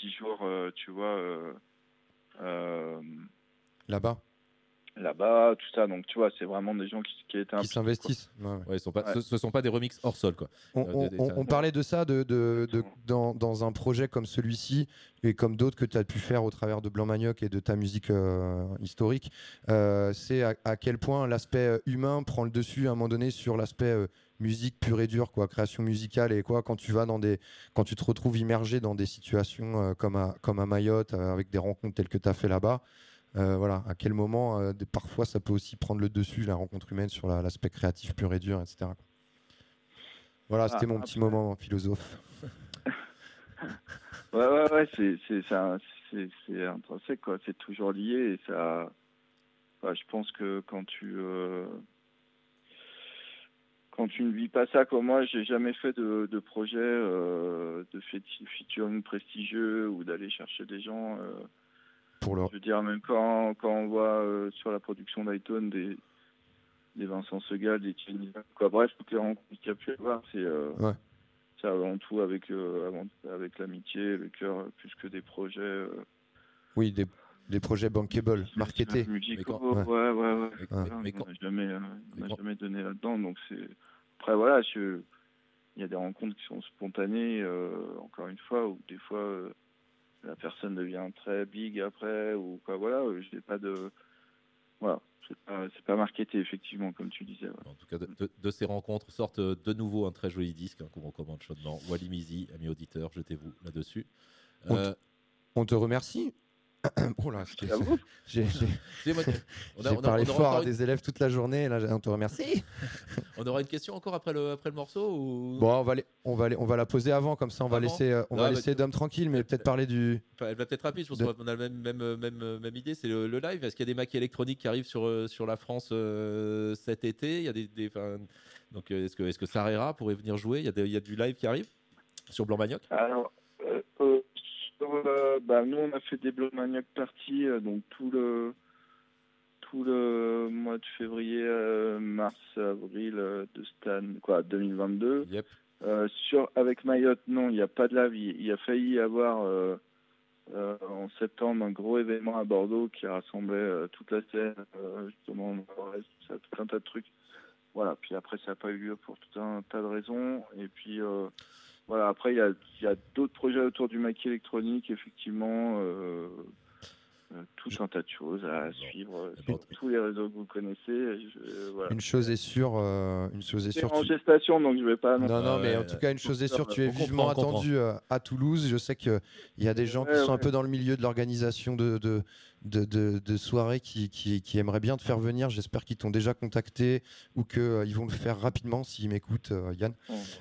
dix jours, euh, tu vois, euh, euh, Là-bas, là-bas, tout ça. Donc, tu vois, c'est vraiment des gens qui, qui étaient qui s'investissent. Ouais, ouais. Ouais, ils sont pas, Ouais. ce, ce sont pas des remixes hors sol quoi. On, Euh, on- des- des- on- ça- on parlait de ça de, de- de- dans, dans un projet comme celui-ci et comme d'autres que tu as pu faire au travers de Blanc Manioc et de ta musique euh, historique. Euh, c'est à, à quel point l'aspect humain prend le dessus à un moment donné sur l'aspect euh, musique pure et dure, quoi, création musicale et quoi. Quand tu vas dans des, quand tu te retrouves immergé dans des situations euh, comme, à, comme à Mayotte euh, avec des rencontres telles que tu as fait là-bas. Euh, voilà, à quel moment, euh, des- parfois, ça peut aussi prendre le dessus, la rencontre humaine, sur la- l'aspect créatif pur et dur, etc. quoi. Voilà, c'était Ah, mon petit après- moment philosophe. [laughs] Ouais, ouais, ouais, c'est, intrinsèque, quoi. C'est toujours lié et ça. enfin, je pense que quand tu euh, quand tu ne vis pas ça comme moi, j'ai jamais fait de, de projet de featuring prestigieux ou d'aller chercher des gens. Pour je veux dire, même quand, quand on voit euh, sur la production d'iTunes des, des Vincent Segal, des Thierry quoi. Bref, toutes les rencontres qu'il y a pu y avoir, c'est euh, Ouais. c'est avant tout avec, euh, avant- avec l'amitié, le cœur, plus que des projets. euh, Oui, des, des projets bankable, marketés. musicaux. Mais quand- ouais, ouais, ouais. Mais- Ah. mais- mais on quand- n'a jamais, euh, on jamais donné là-dedans. Donc c'est après voilà, je... il y a des rencontres qui sont spontanées. euh, encore une fois, où des fois euh, la personne devient très big après ou quoi. Voilà, euh, je n'ai pas de voilà, c'est pas, pas marketé effectivement comme tu disais. ouais. En tout cas, de, de- de ces rencontres sortent euh, de nouveau un très joli disque hein, qu'on recommande chaudement. Wally Mizi, amis auditeurs, jetez-vous là-dessus. On Euh, On te remercie. Oh là, ce est- [laughs] j'ai [laughs] parlé fort à une, des élèves toute la journée. et Là, on te remercie. [laughs] on aura une question encore après le, après le morceau ou... Bon, on va, les- on, va les- on va la poser avant, comme ça on va laisser, euh, on Ah, va bah, laisser Dom tranquille, mais peut-être parler du. Elle va peut-être rapide, je pense De- qu'on a la même, même, euh, même, euh, même idée, c'est le, le live. Est-ce qu'il y a des maquis électroniques qui arrivent sur, sur la France euh, cet été? Il y a des, donc, est-ce que, est-ce que Sarera pourrait venir jouer? Il y, a des- il y a du live qui arrive sur Blanc Manioc Alors, euh, bah, nous, on a fait des Blood Maniac Party, euh, donc tout le, tout le mois de février, euh, mars, avril euh, de Stan, quoi, 2022. Yep. Euh, sur, avec Mayotte, non, il n'y a pas de live. Il, y a failli y avoir en septembre un gros événement à Bordeaux qui rassemblait toute la scène, justement, tout, tout un tas de trucs. Voilà, puis après, ça n'a pas eu lieu pour tout un tas de raisons. Et puis, voilà, après, il y a, il y a d'autres projets autour du maquis électronique, effectivement. euh, euh, tout un tas de choses à suivre euh, sur tous les réseaux que vous connaissez. Je- euh, voilà. Une chose est sûre, euh, une chose est sûre. en tu- gestation, donc je vais pas. Non, non, mais en tout cas, une chose est sûre, tu es vivement attendu à Toulouse. Je sais qu'il y a des gens qui Ouais, sont un peu dans le milieu de l'organisation de, de, de, de- de soirées qui, qui, qui aimeraient bien te faire venir. J'espère qu'ils t'ont déjà contacté ou qu'ils vont le faire rapidement s'ils m'écoutent, euh, Yann.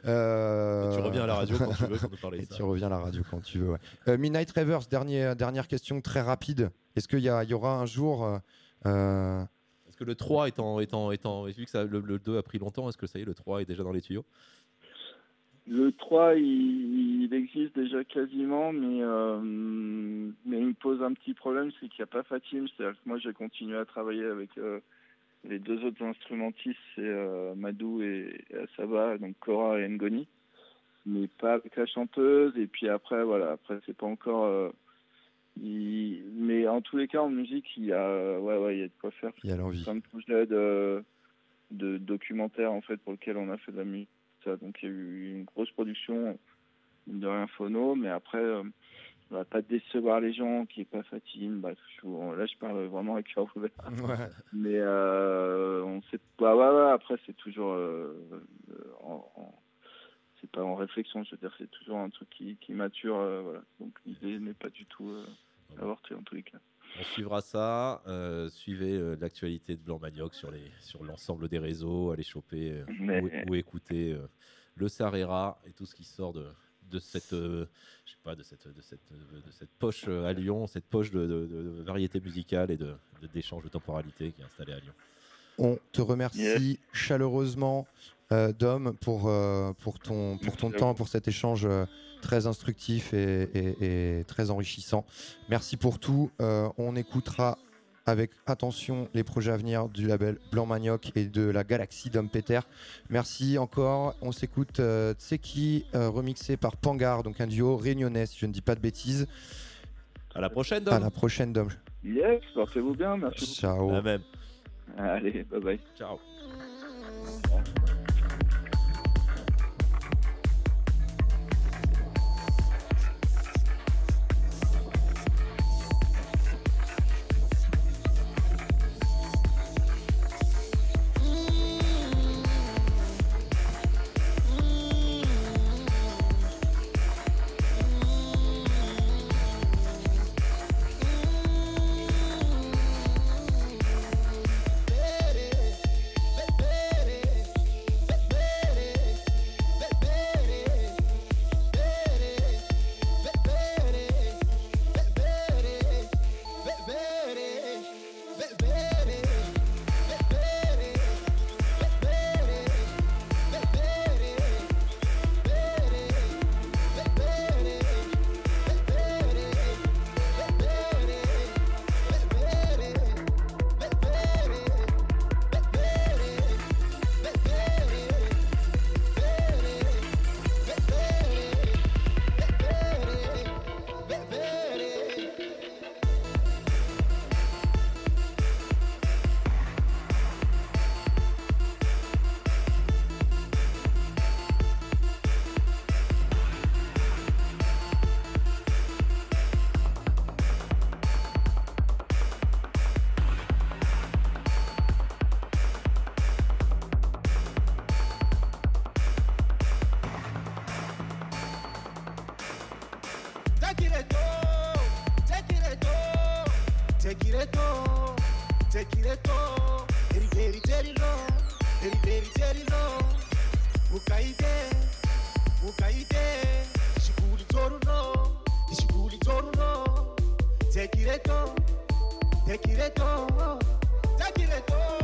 Euh, Tu reviens à la radio quand tu veux parler [laughs] de ça. tu reviens à la radio quand tu veux. ouais. Euh, Midnight Ravers, dernier, dernière question très rapide. Est-ce qu'il y, a- il y aura un jour. euh, euh, Est-ce que le 3 étant, étant, étant vu que ça, le, le 2 a pris longtemps, est-ce que ça y est, le 3 est déjà dans les tuyaux? Le 3, il, il existe déjà quasiment, mais, euh, mais il me pose un petit problème, c'est qu'il n'y a pas Fatim. C'est-à-dire que moi, j'ai continué à travailler avec euh, les deux autres instrumentistes, c'est euh, Madou et, et Asaba, donc Cora et Ngoni, mais pas avec la chanteuse. Et puis après, voilà, après, c'est pas encore. il- Mais en tous les cas, en musique, il y a, ouais, ouais, il y a de quoi faire. Il y a l'envie. plein de projets de, de documentaires en fait pour lesquels on a fait de la musique. Donc il y a eu une grosse production de rien phono, mais après euh, on va pas décevoir les gens qui est pas Fatine. Je vous- là je parle vraiment avec cœur ouvert. Ouais. Mais euh, on sait pas. Ouais, ouais, après c'est toujours euh, en, en- c'est pas en réflexion, je veux dire c'est toujours un truc qui, qui mature. euh, voilà. Donc l'idée n'est pas du tout avortée en tous les cas. On suivra ça. euh, suivez euh, l'actualité de Blanc Manioc sur les sur l'ensemble des réseaux. Allez choper euh, Mais- ou, ou écouter euh, le Sarera et tout ce qui sort de de cette euh, je sais pas de cette de cette de cette poche à Lyon, cette poche de, de- de variété musicale et de de- d'échange de temporalité qui est installée à Lyon. On te remercie chaleureusement, euh, Dom, pour, euh, pour ton, pour temps, pour cet échange euh, très instructif et, et- et très enrichissant. Merci pour tout. Euh, on écoutera avec attention les projets à venir du label Blanc Manioc et de la galaxie Dom Peter. Merci encore. On s'écoute euh, Tseki, euh, remixé par Pangar, donc un duo réunionnais, si je ne dis pas de bêtises. À la prochaine. À Dom. la prochaine, Dom. Yes, portez-vous bien, merci. Ciao. La même. beaucoup. Allez, bye bye. Ciao. It take it all. Very, very, very low, very, very, very low. Ukaide, ukaide. Ishikuli toru no, ishikuli toru no. Take it all, take it all, take it all,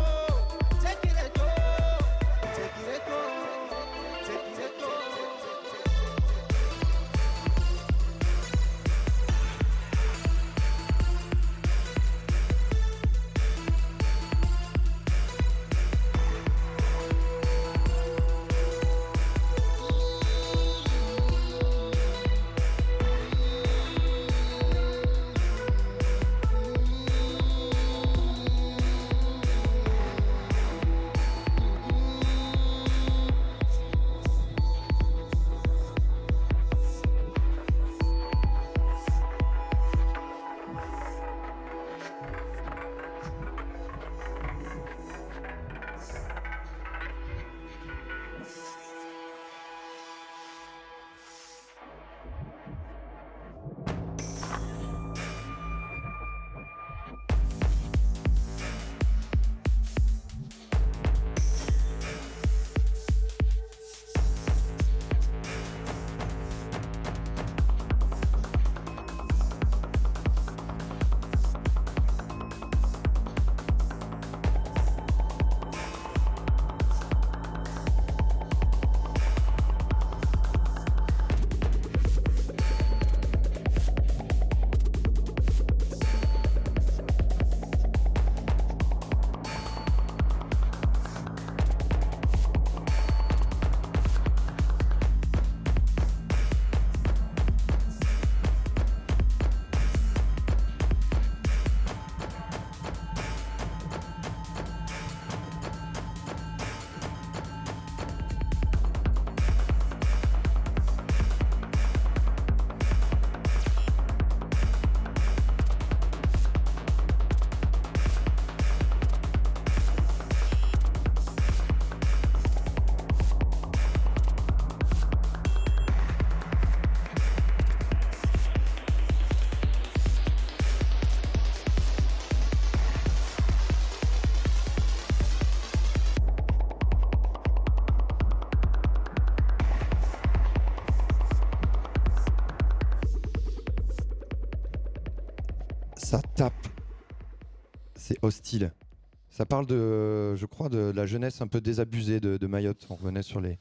Ça parle de, je crois, de la jeunesse un peu désabusée de, de Mayotte. On revenait sur les,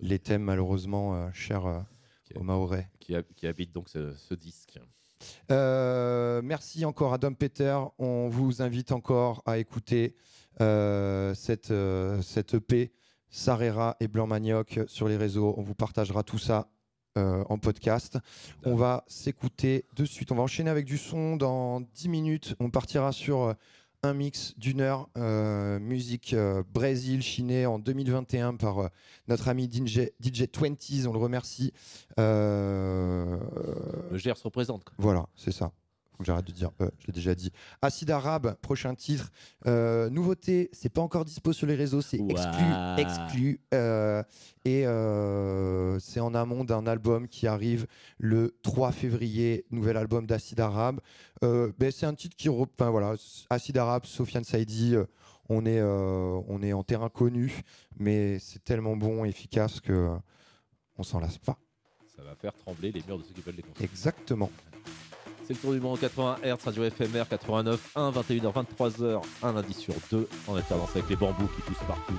les thèmes malheureusement euh, chers euh, aux Mahorais. qui, hab- qui habite donc ce, ce disque. Euh, merci encore à Dom Peter. On vous invite encore à écouter cette, cette EP Sarera et Blanc Manioc sur les réseaux. On vous partagera tout ça en podcast. On va s'écouter de suite. On va enchaîner avec du son dans 10 minutes. On partira sur un mix d'une heure, euh, musique euh, Brésil, chiné en 2021 par euh, notre ami DJ, DJ 20s. On le remercie. Euh, Le Gers représente. quoi. voilà, c'est ça. J'arrête de dire, euh, je l'ai déjà dit. Acide Arabe, prochain titre. Euh, nouveauté, c'est pas encore dispo sur les réseaux, c'est exclu, exclu. euh, et euh, c'est en amont d'un album qui arrive le 3 février, nouvel album d'Acide Arabe. Euh, ben, c'est un titre qui, enfin voilà, Acide Arabe, Sofiane Saidi. on est, on est en terrain connu, mais c'est tellement bon, efficace que on s'en lasse pas. Ça va faire trembler les murs de ceux qui veulent les construire. Exactement. C'est le tour du monde 80 Hz, radio éphémère 89, 1, 21h, 23h, un lundi sur deux, en alternance avec les bambous qui poussent partout.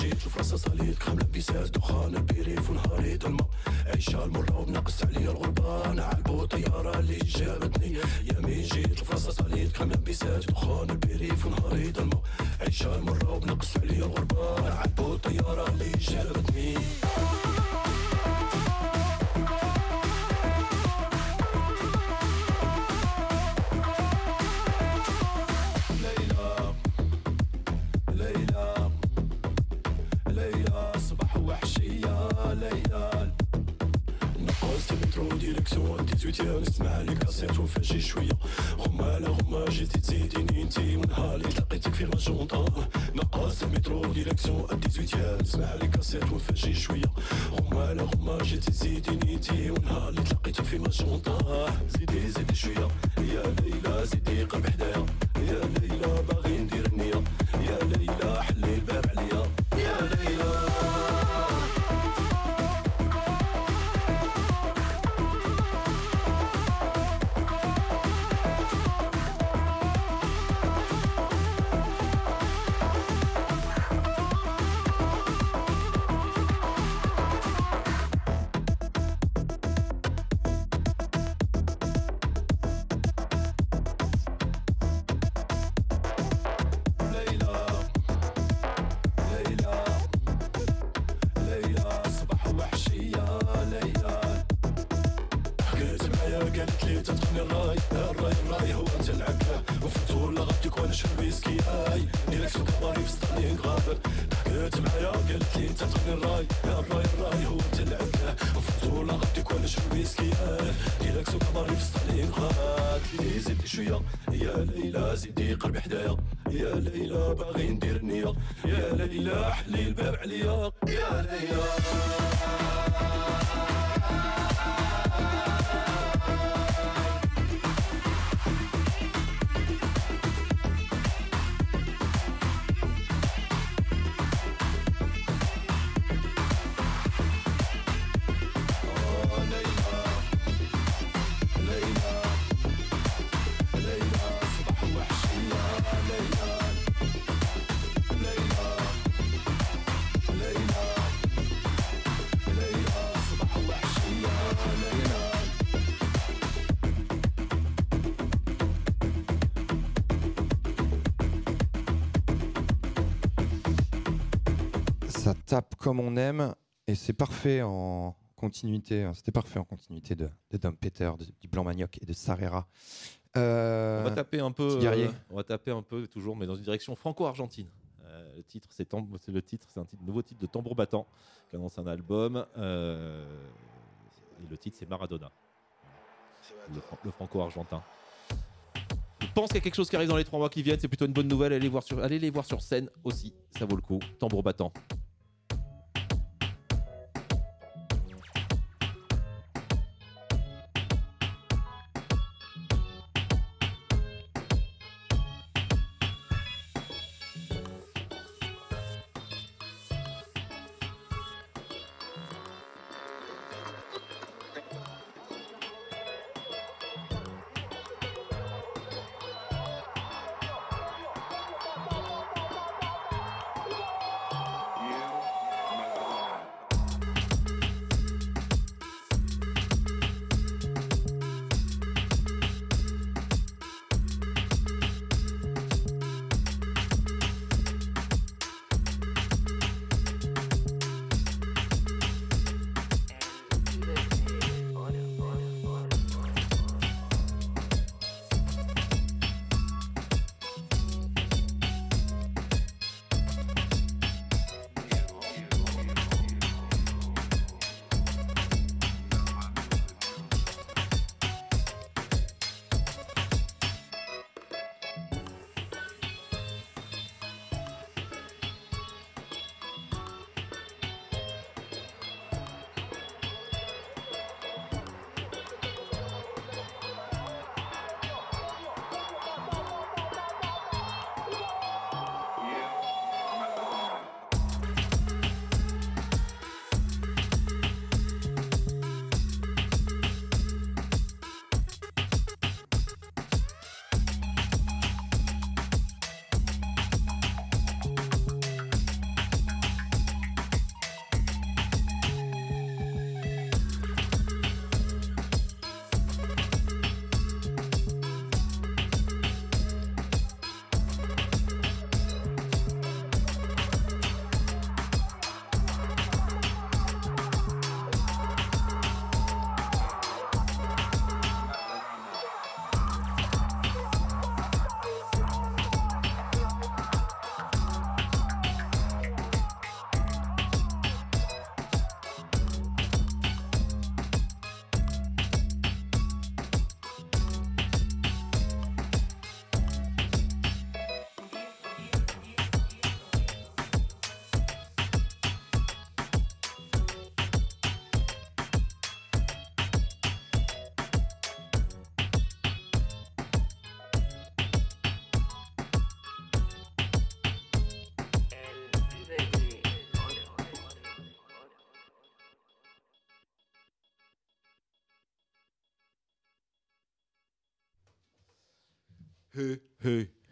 جيت شوف راسها صليت كرم لبسات دخان البريف ونهاري ضلمة عيشة المرة وبنقص عليا الغربة أنا عالبو طيارة اللي جابتني. يا مين جيت راسها صليت كرم لبسات دخان البريف ونهاري ضلمة عيشة المرة وبنقص عليا الغربة أنا عالبو طيارة اللي جابتني. المترو ديريكسيون 18 نسمع لي كاسيت ونفاجي شوية غمة لا غمة جيتي تزيديني انتي ونهار اللي تلقيتك في ماجونطا نقاص المترو ديريكسيون 18 نسمع لي كاسيت ونفاجي شوية غمة لا غمة جيتي تزيديني انتي ونهار اللي تلقيتك في ماجونطا زيدي زيدي شوية يا ليلى زيدي قرب حدايا يا ليلى باغي ندير النية يا ليلى حلي الباب c'est parfait en continuité. hein, C'était parfait en continuité de, de Dom Peter, de- du Blanc Manioc et de Sarera. Euh, On va taper un peu, euh, on va taper un peu toujours, mais dans une direction franco-argentine. Euh, le titre, c'est le titre, c'est un titre- nouveau titre de Tambour battant qui annonce un album. euh, et le titre, c'est Maradona, le, fran- le franco-argentin. Je pense qu'il y a quelque chose qui arrive dans les trois mois qui viennent. C'est plutôt une bonne nouvelle. Allez, voir sur, allez les voir sur scène aussi, ça vaut le coup. Tambour battant.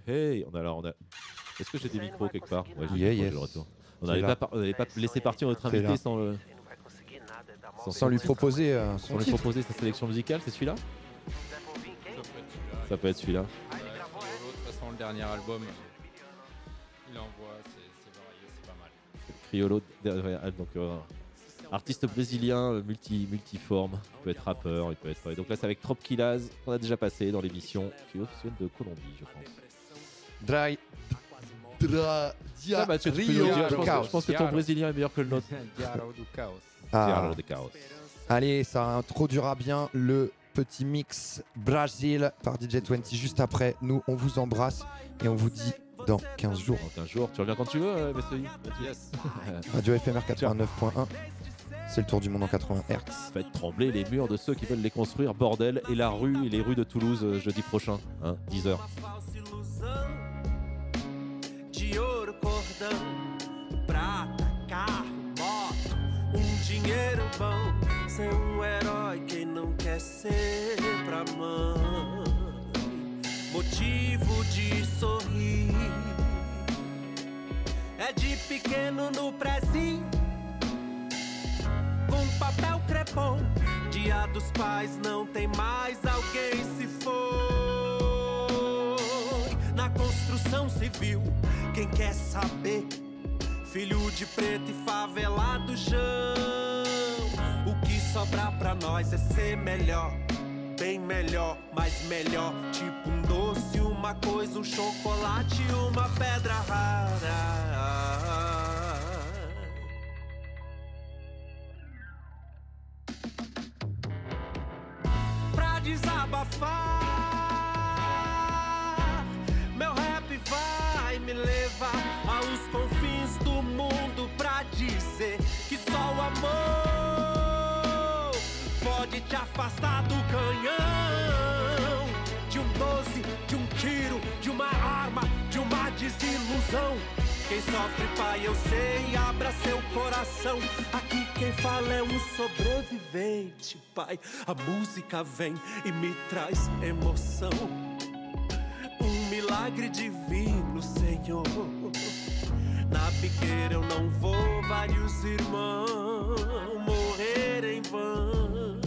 Hey. On a, alors, on a... Est-ce que j'ai des micros quelque part? Ouais, j'ai Yeah, yes. retour. On n'allait pas, par- pas laisser partir notre invité sans, le- sans, Sans lui proposer euh, sans lui proposer sa sélection musicale, c'est celui-là? Ça peut être celui-là. De toute façon, le dernier album, il envoie, c'est varié, c'est pas mal. Criolo, derrière, ah, donc euh, artiste brésilien euh, multi multiforme, il peut être rappeur, il peut être. Donc là c'est avec Trop Killaz qu'on a déjà passé dans l'émission, qui vient de Colombie, je pense. Dry. Dra. Dia. Ah bah, tu- Rio dire, je, pense, Chaos. je pense que ton brésilien est meilleur que le nôtre. Diarro do Chaos. Ah. De Chaos. Allez, ça introduira bien le petit mix Brazil par DJ 20 juste après. Nous, on vous embrasse et on vous dit dans 15 jours. Dans 15 jours, tu reviens quand tu veux, euh, MSI Yes. Radio FMR 89.1. C'est le tour du monde en 80 Hz. Faites trembler les murs de ceux qui veulent les construire, bordel, et la rue et les rues de Toulouse euh, jeudi prochain, hein, 10h. Ser um herói, quem não quer ser pra mãe? Motivo de sorrir é de pequeno no prezinho. Com papel crepom, dia dos pais não tem mais alguém se foi. Na construção civil, quem quer saber? Filho de preto e favelado chão. Sobrar pra nós é ser melhor. Bem melhor, mais melhor. Tipo um doce, uma coisa, um chocolate, uma pedra rara. pra desabafar. Quem sofre, pai, eu sei, abra seu coração. Aqui quem fala é um sobrevivente, pai. A música vem e me traz emoção. Um milagre divino, Senhor. Na biqueira eu não vou, vários irmãos morrer em vão.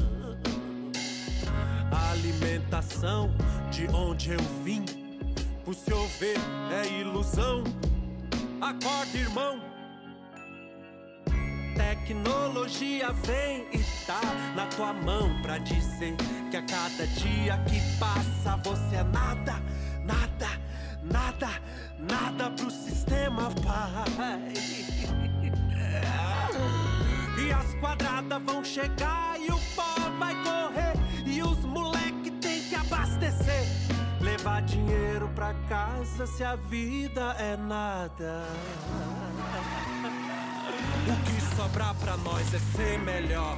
Alimentação de onde eu vim, por se ouvir é ilusão. Acorda, irmão. Tecnologia vem e tá na tua mão pra dizer que a cada dia que passa você é nada, nada, nada, nada pro sistema, pai. [laughs] E as quadradas vão chegar e o pó vai correr e os moleque tem que abastecer. Levar dinheiro pra casa se a vida é nada. O que sobrar pra nós é ser melhor.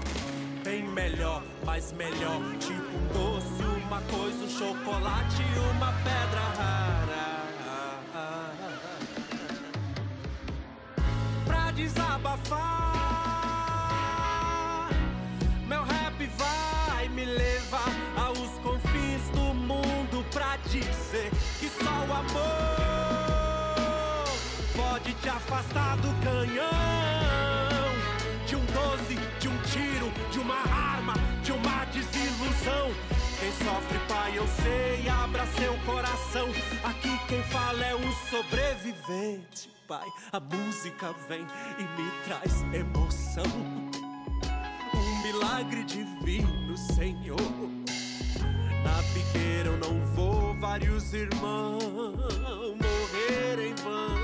Bem melhor, mais melhor. Tipo um doce, uma coisa, um chocolate uma pedra rara. Pra desabafar, o amor pode te afastar do canhão. De um doze, de um tiro, de uma arma, de uma desilusão. Quem sofre, pai, eu sei, abra seu coração. Aqui quem fala é um sobrevivente, pai. A música vem e me traz emoção. Um milagre divino, Senhor. Na piqueira eu não vou, vários irmãos morrer em vão.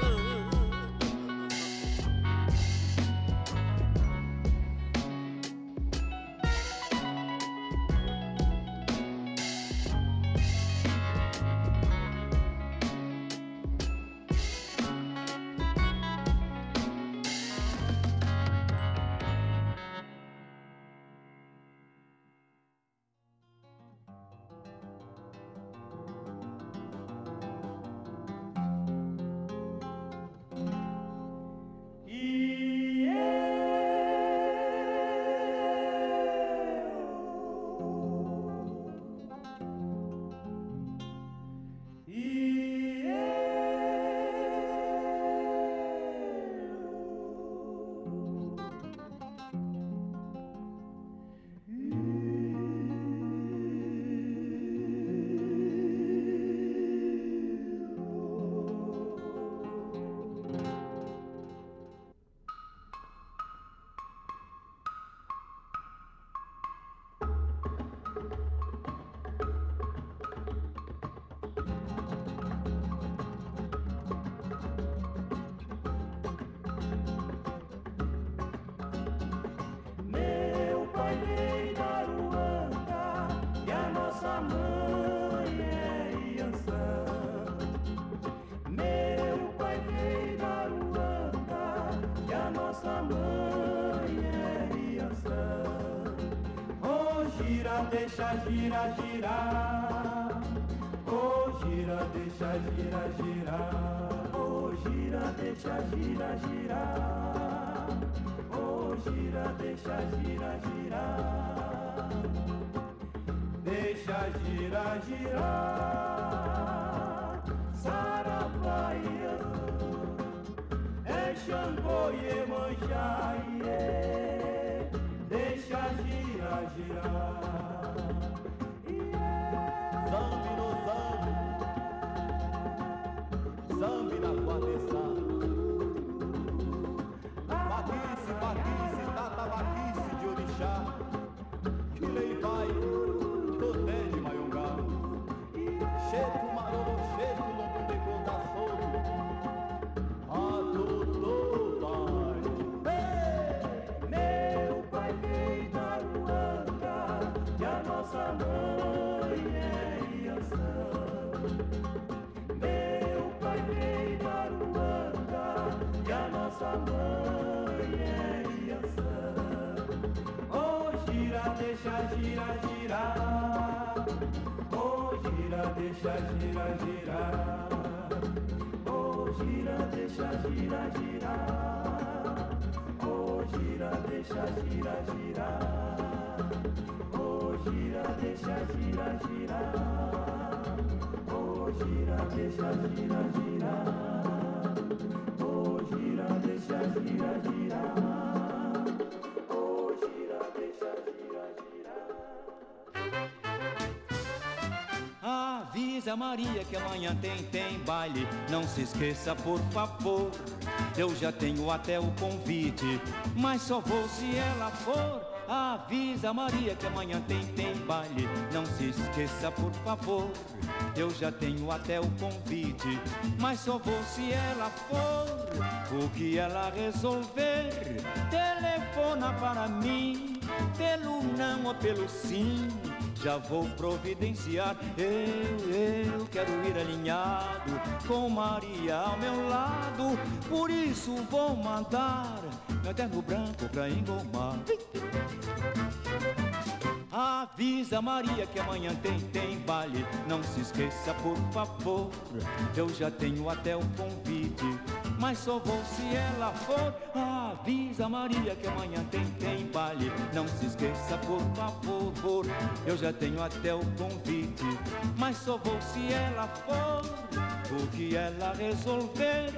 Deixa gira, girar. Oh, gira, deixa gira, girar. Oh, gira, deixa gira, girar. Oh, gira, deixa gira, girar. Deixa, gira, girar. Oh, gira, deixa, gira, girar. Oh, gira, deixa, gira, girar. Avisa Maria que amanhã tem, tem baile. Não se esqueça, por favor. Eu já tenho até o convite, mas só vou se ela for. Avisa Maria que amanhã tem, tem baile. Não se esqueça, por favor. Eu já tenho até o convite, mas só vou se ela for. O que ela resolver, telefona para mim, pelo não ou pelo sim. Já vou providenciar. Eu, eu quero ir alinhado com Maria ao meu lado. Por isso vou mandar meu terno branco pra engomar. Avisa Maria que amanhã tem, tem Não se esqueça, por favor. Eu já tenho até o convite, mas só vou se ela for. Avisa Maria que amanhã tem, tem baile. Não se esqueça, por favor. Eu já tenho até o convite, mas só vou se ela for. O que ela resolver,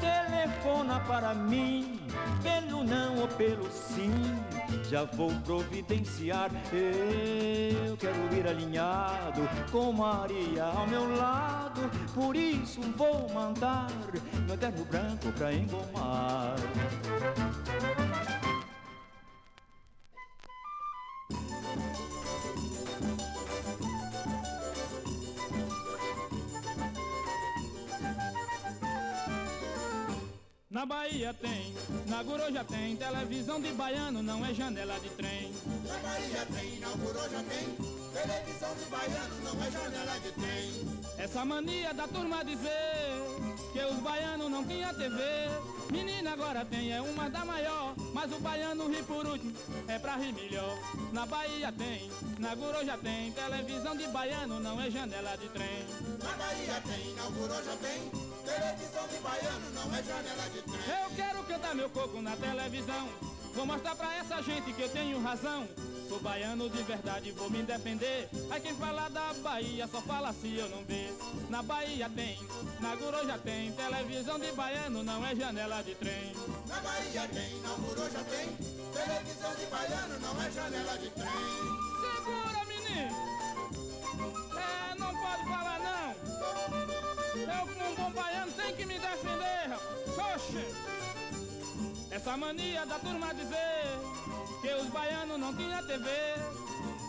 telefona para mim, pelo não ou pelo sim. Já vou providenciar. Eu quero ir alinhado com Maria ao meu lado. Por isso vou mandar meu terno branco pra engomar. Na Bahia tem, na Guroja tem, televisão de baiano não é janela de trem. Na Bahia tem, inaugurou já tem. Televisão de baiano não é janela de trem. Essa mania da turma dizer que os baianos não tinha TV. Menina agora tem, é uma da maior, mas o baiano ri por último, é pra rir melhor. Na Bahia tem, na Guroja tem, televisão de baiano não é janela de trem. Na Bahia tem, inaugurou já tem. Televisão de baiano não é janela de trem. Eu quero cantar meu coco na televisão. Vou mostrar pra essa gente que eu tenho razão. Sou baiano de verdade, vou me defender. Aí quem fala da Bahia só fala se eu não ver. Na Bahia tem, na Guroja tem. Televisão de baiano não é janela de trem. Na Bahia tem, inaugurou já tem. Televisão de baiano não é janela de trem. Segura, menino! É, não pode falar não! Eu como um bom baiano tenho que me defender. Oxe! Essa mania da turma dizer que os baianos não tinham TV.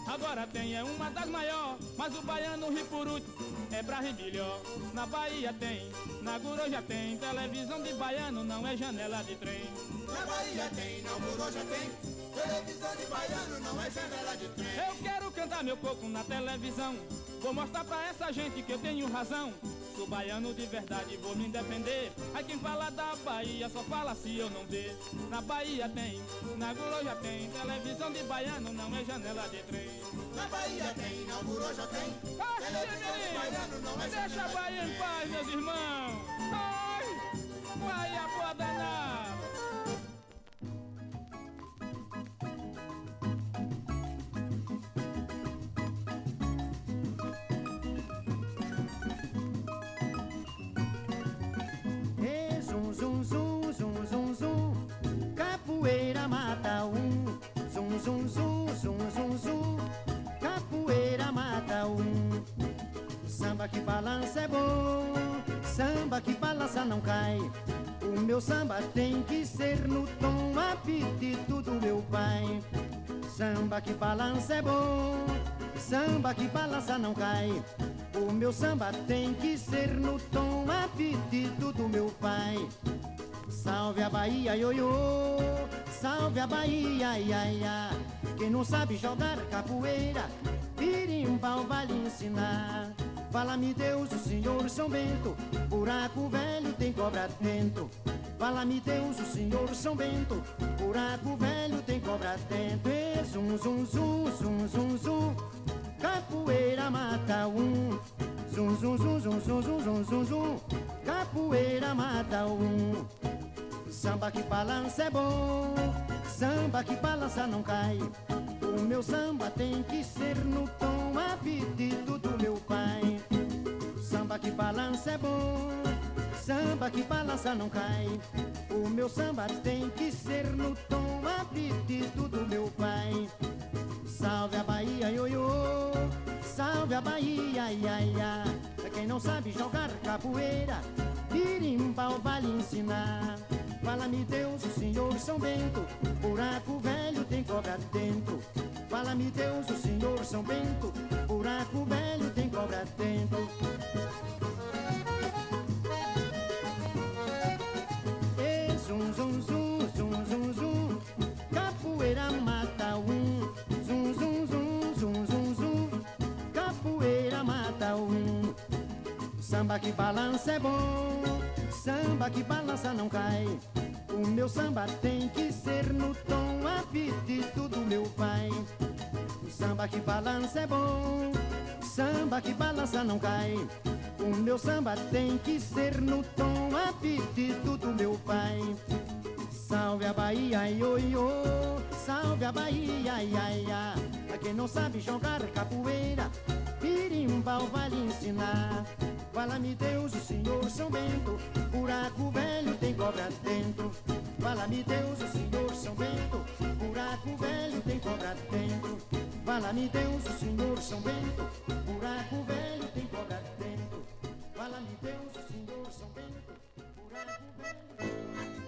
Agora tem, é uma das maiores, mas o baiano ri por último, é pra rir melhor. Na Bahia tem, na Guroja tem, televisão de baiano não é janela de trem. Na Bahia tem, inaugurou já tem. Televisão de baiano não é janela de trem. Eu quero cantar meu coco na televisão. Vou mostrar pra essa gente que eu tenho razão. Sou baiano de verdade, vou me defender. A quem fala da Bahia só fala se eu não ver. Na Bahia tem, na Guroja tem. Televisão de baiano não é janela de trem. Na Bahia tem, na Guroja tem. Televisão de baiano não é Deixa a janela Bahia em paz, meus irmãos. Ai, Bahia boa danada. Mata um. Zum zum zum zum zum zum Capoeira mata um. Samba que balança é bom. Samba que balança não cai. O meu samba tem que ser no tom apetito do meu pai. Samba que balança é bom. Samba que balança não cai. O meu samba tem que ser no tom apetito do meu pai. Salve a Bahia, ioiô, salve a Bahia, ia. Quem não sabe jogar capoeira, pirimbau vai lhe ensinar. Fala-me Deus, o Senhor São Bento, buraco velho tem cobra dentro. Fala-me Deus, o Senhor São Bento, buraco velho tem cobra dentro. E zum, zum, zum, zum, zum, zum, capoeira mata um. Zum, zum, zum, zum, zum, zum, zum, zum, capoeira mata um. Samba que balança é bom, samba que balança não cai. O meu samba tem que ser no tom apetito do meu pai. Samba que balança é bom, samba que balança não cai. O meu samba tem que ser no tom apetito do meu pai. Salve a Bahia, ioiô, salve a Bahia, ia, ia. Pra quem não sabe jogar capoeira, birimbau vai lhe ensinar. Fala-me Deus, o Senhor São Bento, buraco velho tem cobra dentro. Fala-me Deus, o Senhor São Bento, buraco velho tem cobra dentro. E zum, zum, zum, zum, zum, zum, capoeira mata um. Zum, zum, zum, zum, zum, zum, capoeira mata um. Samba que balança é bom, samba que balança não cai. O meu samba tem que ser no tom apetito do meu pai. O samba que balança é bom, samba que balança não cai. O meu samba tem que ser no tom apetito do meu pai. Salve a Bahia, ioiô, salve a Bahia, ia. Pra quem não sabe jogar capoeira, pirimbau vai lhe ensinar. Fala-me Deus, o Senhor São Bento, buraco velho tem cobra dentro. Fala-me Deus, o Senhor São Bento, buraco velho tem cobra dentro. Fala-me Deus, o Senhor São Bento, buraco velho tem cobra dentro. Fala-me Deus, o Senhor São Bento, buraco velho. que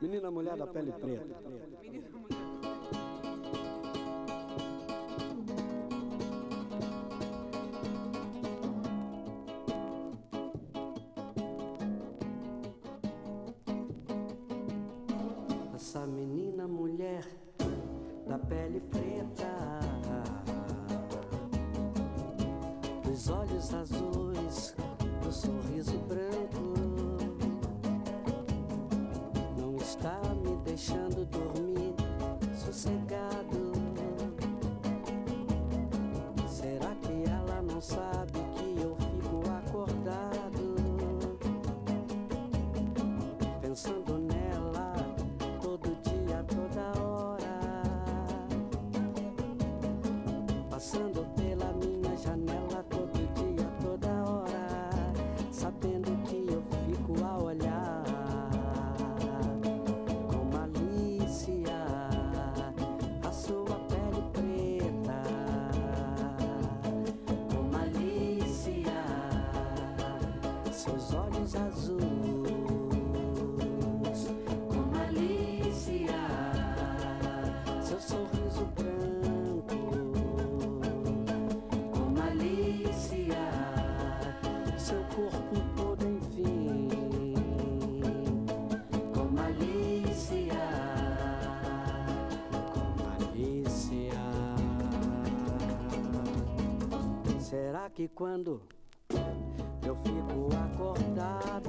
Menina mulher da pele preta. olhos azuis com malícia, seu sorriso branco com malícia, seu corpo todo enfim com malícia, com malícia. Será que quando ficou acordado.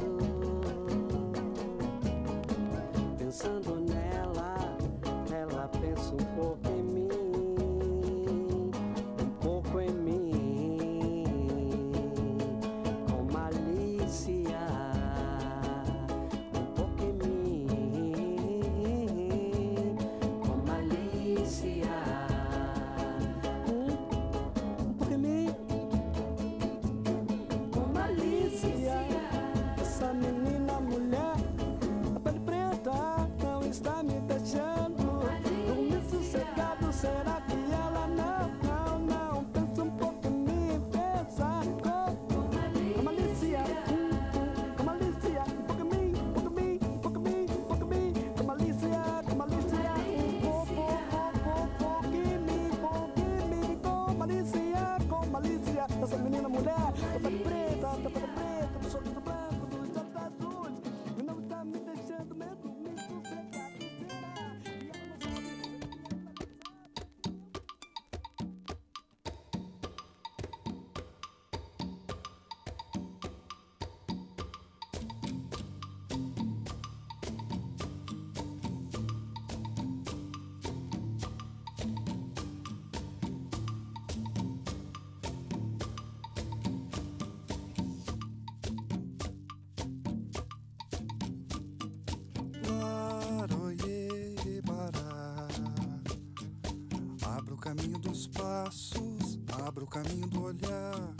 caminho dos passos, abra o caminho do olhar,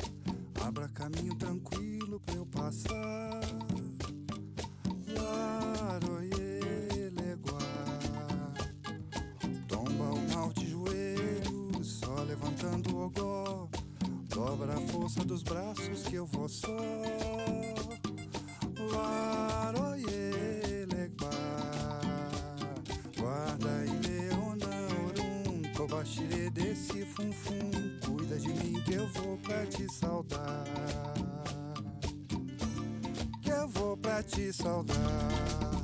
abra caminho tranquilo pra eu passar. Tomba o mal de joelhos, só levantando o ogó, dobra a força dos braços que eu vou só. Tire desse funfum. Cuida de mim que eu vou pra te saudar. Que eu vou pra te saudar.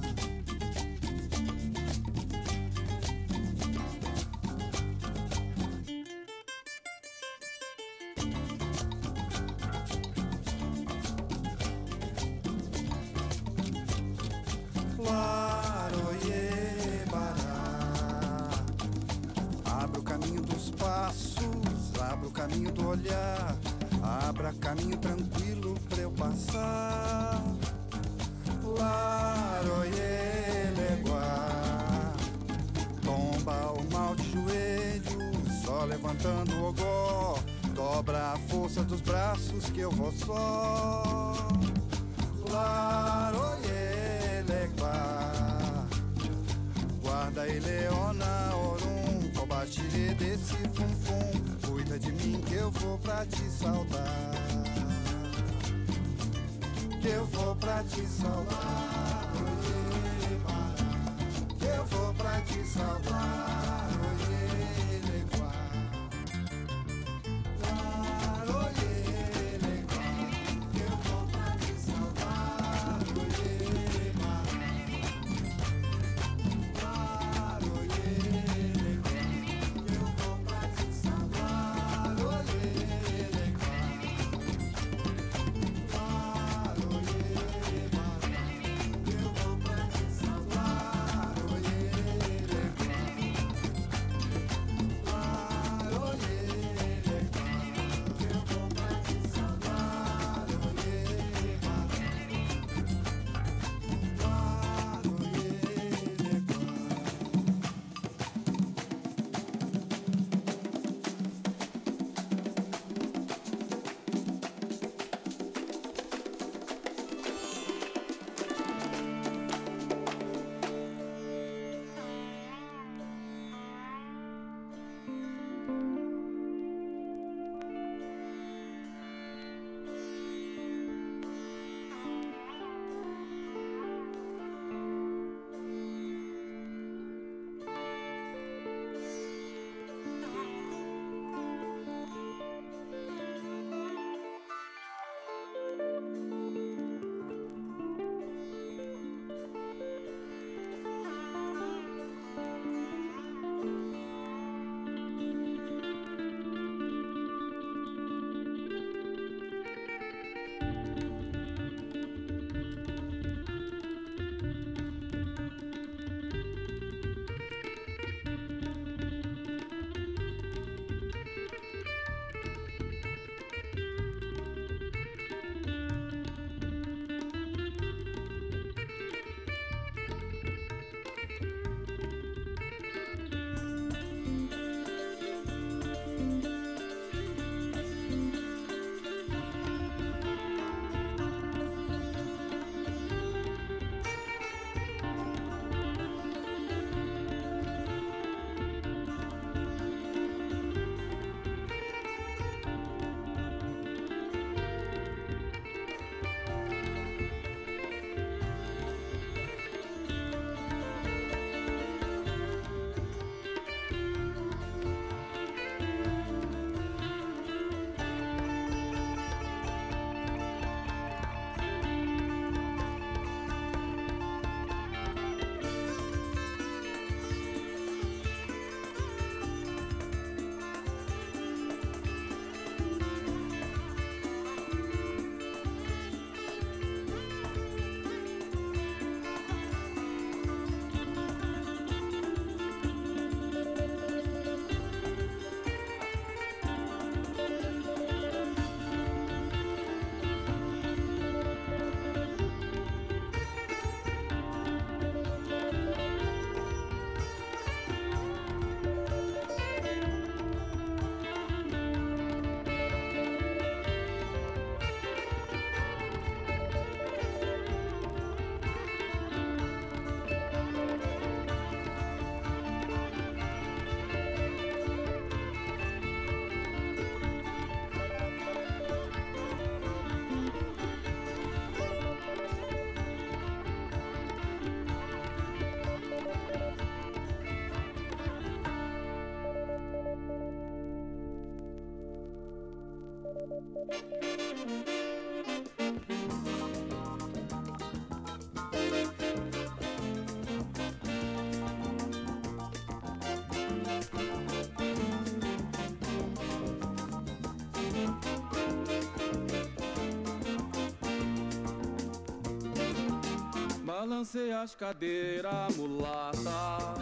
Balancei as cadeiras, mulata.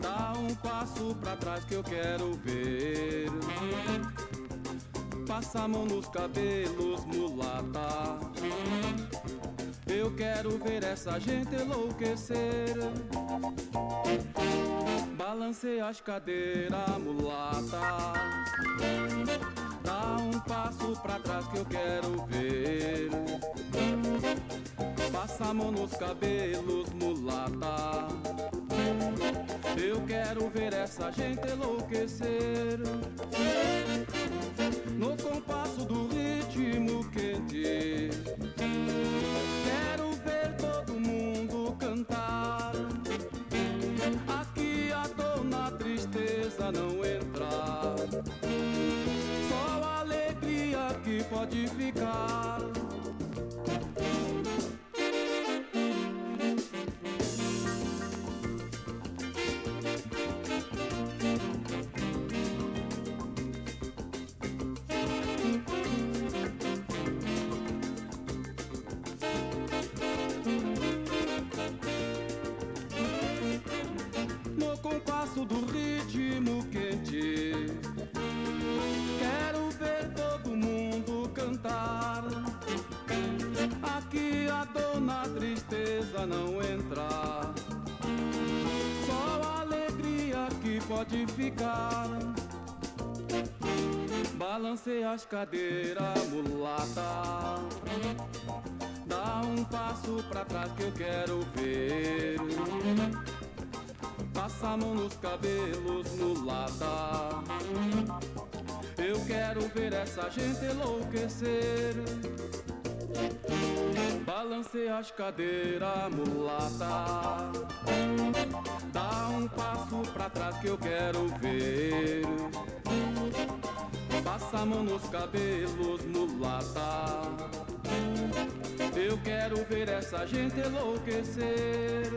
Dá um passo pra trás que eu quero ver. Passa a mão nos cabelos, mulata. Eu quero ver essa gente enlouquecer. Balancei as cadeiras, mulata. Dá um passo pra trás que eu quero ver. Passa a mão nos cabelos, mulata. Eu quero ver essa gente enlouquecer. No compasso do ritmo quente. Quero ver todo mundo cantar. Aqui a dor na tristeza não entrar. Só a alegria que pode ficar. Pode ficar. Balancei as cadeiras, mulata. Dá um passo pra trás que eu quero ver. Passa a mão nos cabelos, mulata. Eu quero ver essa gente enlouquecer. Balancei as cadeiras, mulata. Dá um passo pra trás que eu quero ver. Passa a mão nos cabelos, mulata. Eu quero ver essa gente enlouquecer.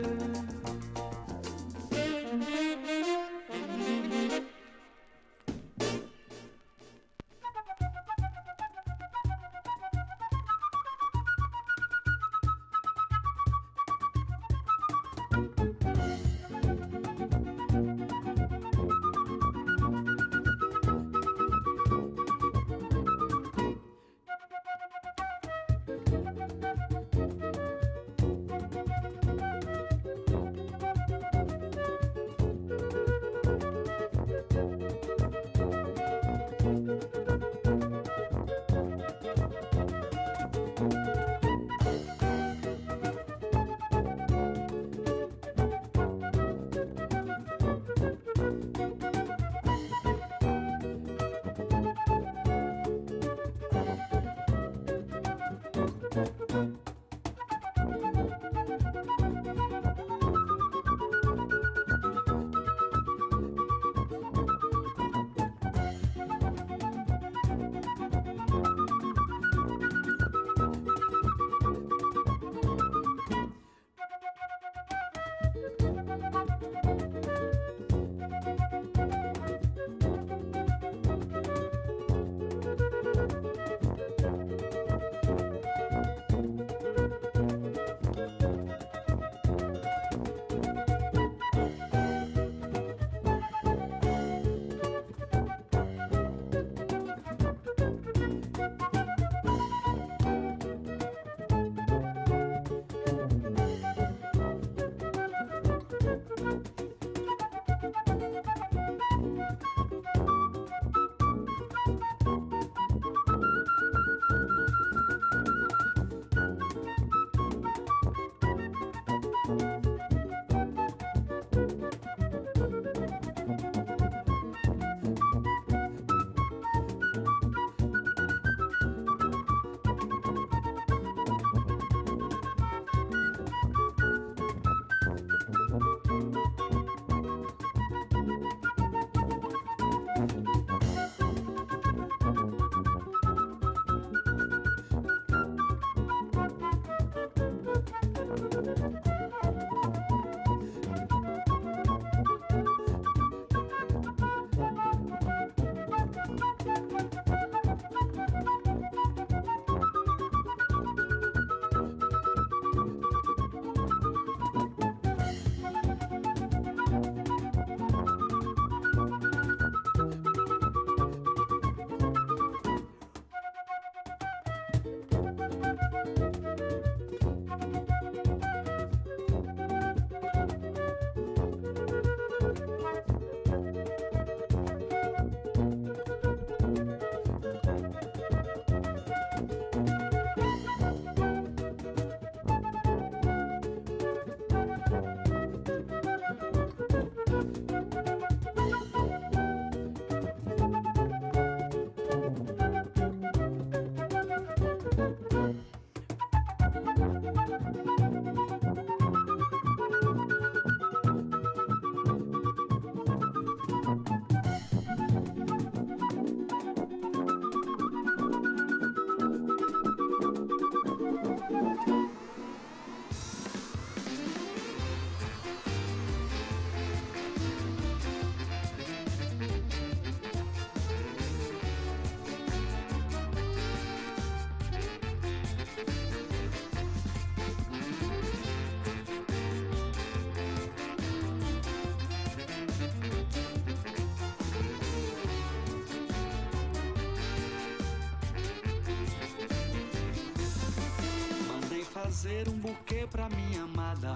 Fazer um buquê pra minha amada.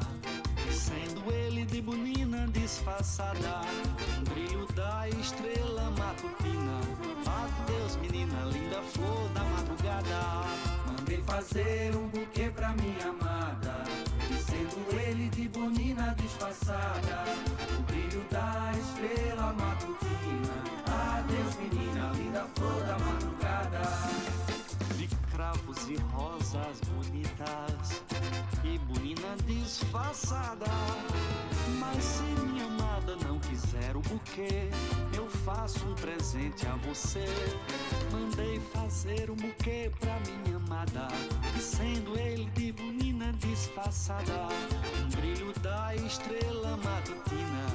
Sendo ele de bonina disfarçada, um brilho da estrela matutina. Adeus, menina linda, flor da madrugada. Mandei fazer um buquê pra minha amada. Sendo ele de bonina disfarçada, você. Mandei fazer um buquê pra minha amada, e sendo ele de bonina disfarçada, um brilho da estrela matutina.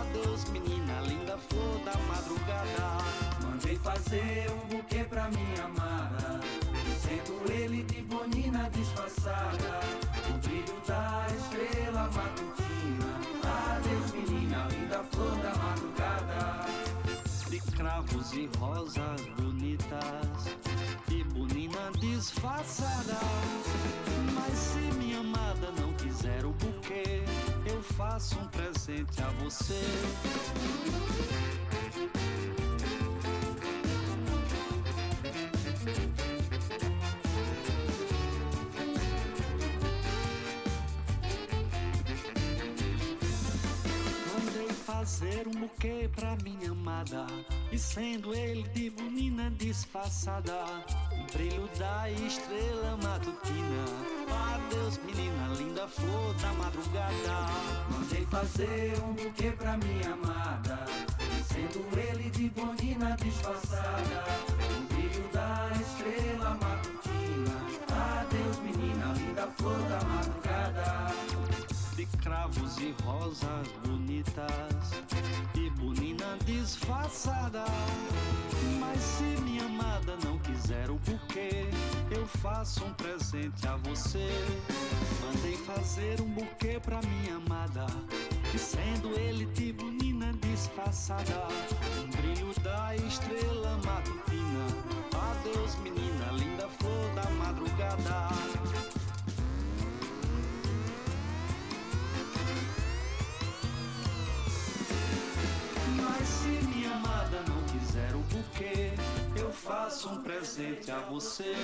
Adeus, menina linda, flor da madrugada. Mandei fazer um buquê pra minha amada. Sendo ele de bonina disfarçada. O brilho da estrela matutina. Cravos e rosas bonitas e bonina disfarçada. Mas se minha amada não quiser o buquê, eu faço um presente a você. Fazer um buquê pra minha amada E sendo ele de bonina disfarçada O brilho da estrela matutina Adeus menina linda, flor da madrugada Mandei fazer um buquê pra minha amada. E sendo ele de bonina disfarçada. O brilho da estrela matutina. Adeus, menina linda, flor da madrugada. De cravos e rosas bonitas e bonina disfarçada. Mas se minha amada não quiser o buquê, eu faço um presente a você. Mandei fazer um buquê pra minha amada, e sendo ele de bonina disfarçada, um brilho da estrela matutina. Adeus, menina linda, flor da madrugada. Mas se minha amada não quiser o buquê, eu faço um presente a você.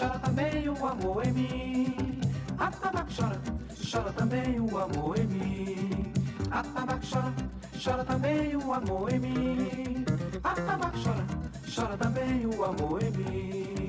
Chora, também o amor em mim. Atabaque chora, chora também o amor em mim. Atabaque chora, chora também o amor em mim. Atabaque chora, chora também o amor em mim.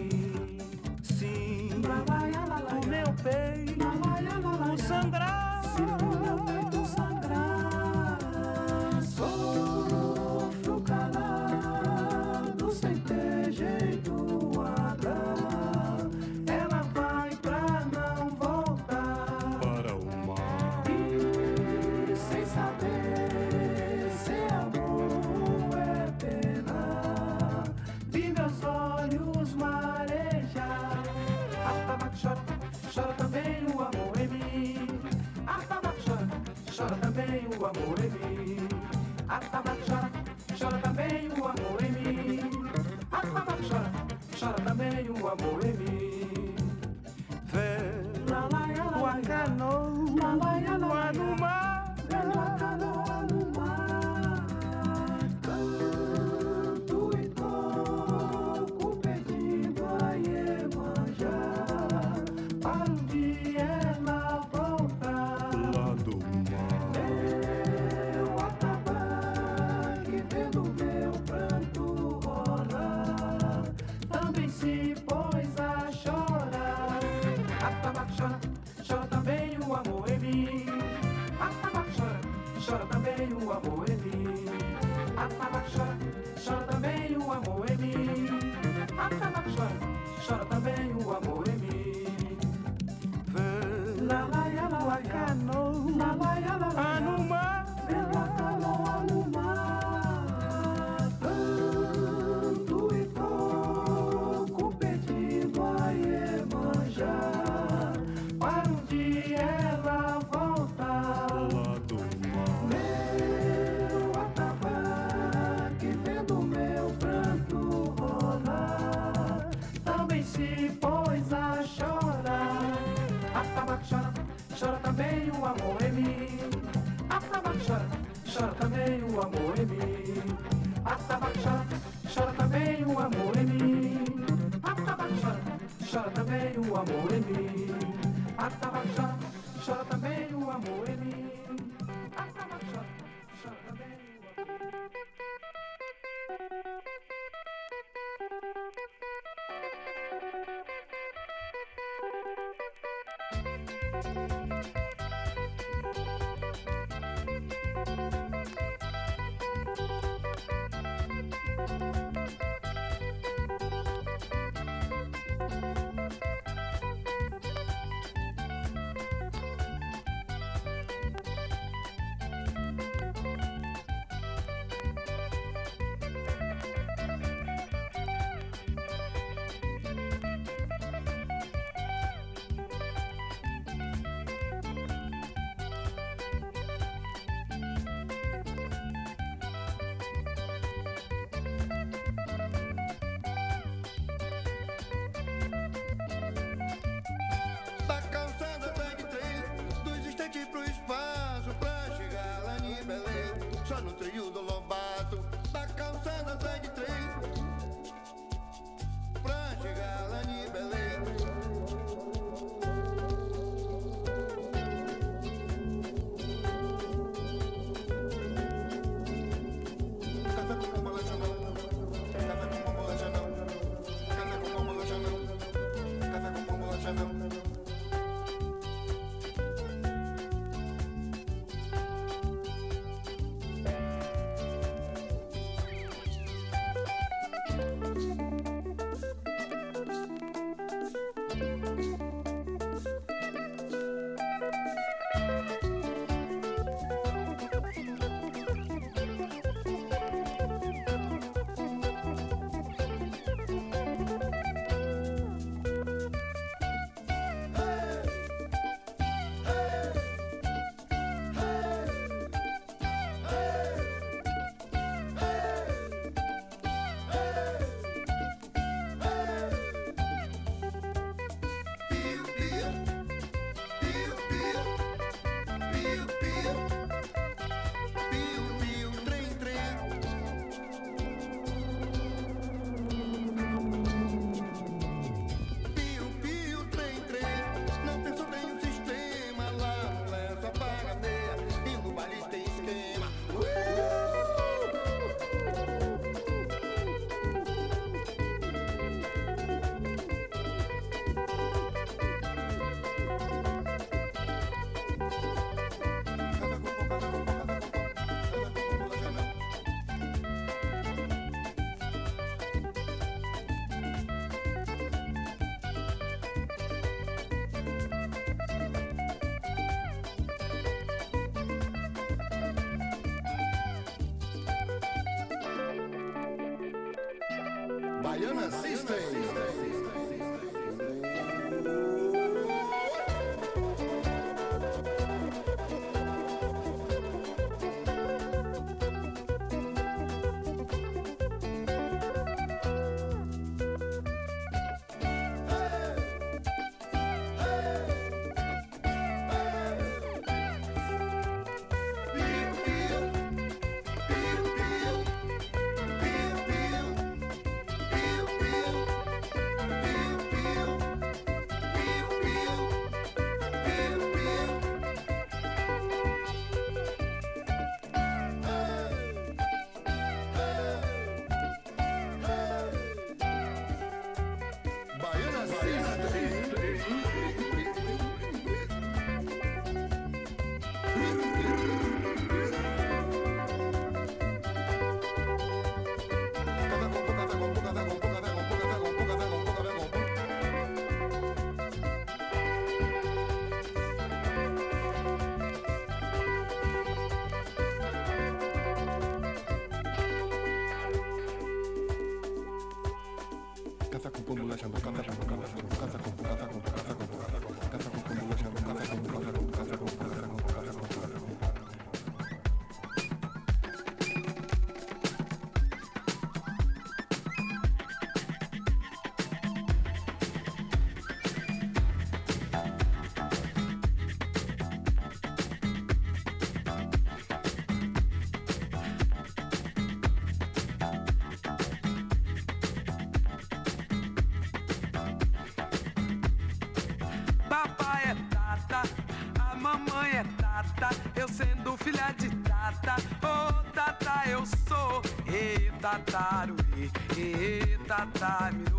frente pro espaço. thing. Zakupombo na shambakata tataro, e, e, tataro,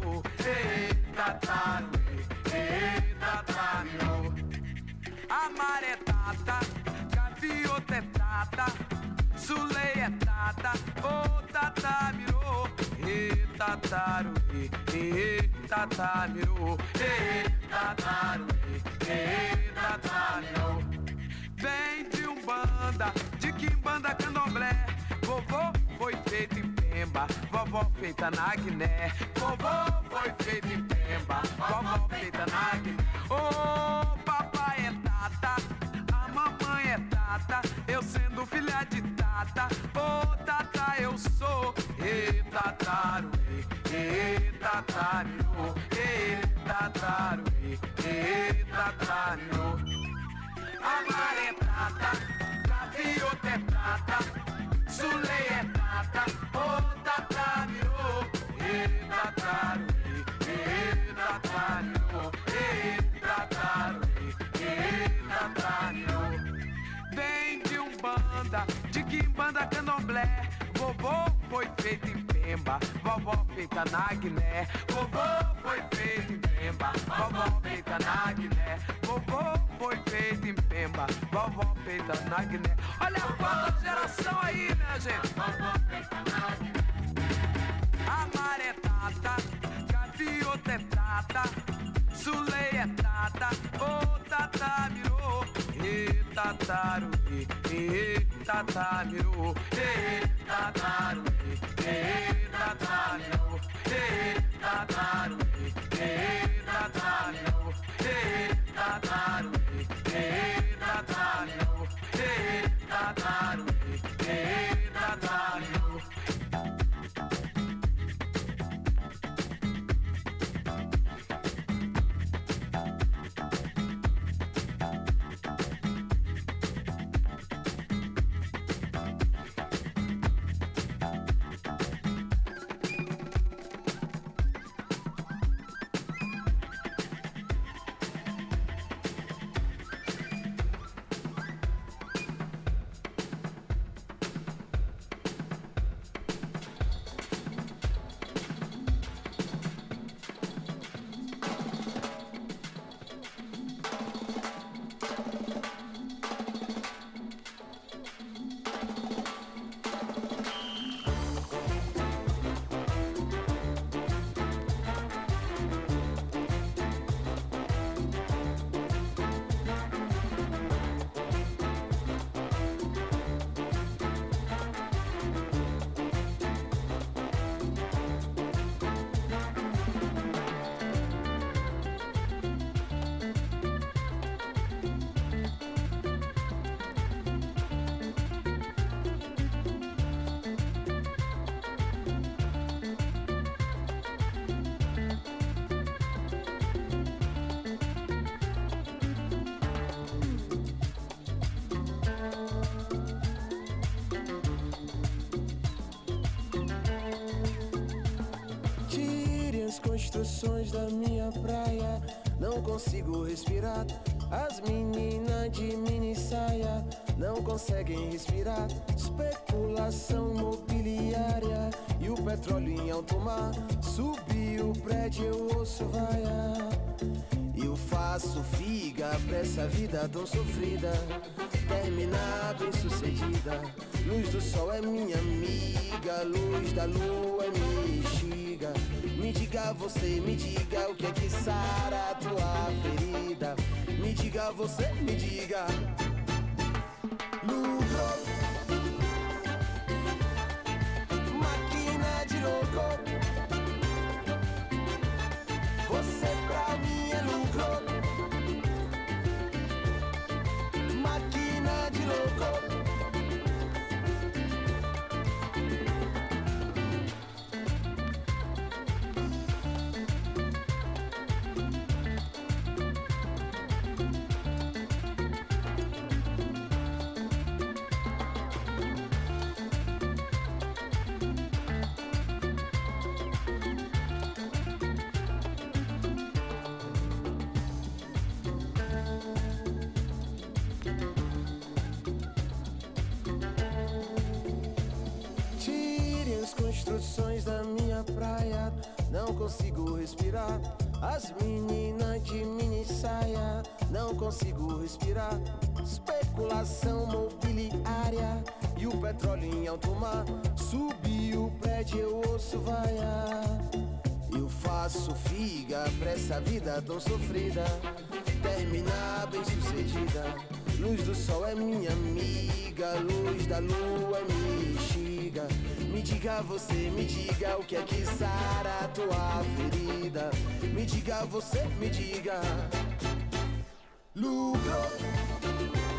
instruções da minha praia. Não consigo respirar. As meninas de mini saia não conseguem respirar. Especulação mobiliária e o petróleo em alto mar. Subiu o prédio, eu ouço vaiar. Eu faço figa pra essa vida tão sofrida. terminada e sucedida. Luz do sol é minha amiga, luz da lua é minha diga, você me diga o que é que sara a tua ferida. Me diga, você me diga. Lucro, máquina de louco. Vida tão sofrida. Terminar bem sucedida. Luz do sol é minha amiga, luz da lua minha bexiga. Me diga você, me diga o que é que sara a tua ferida. Me diga você, me diga. Lucro.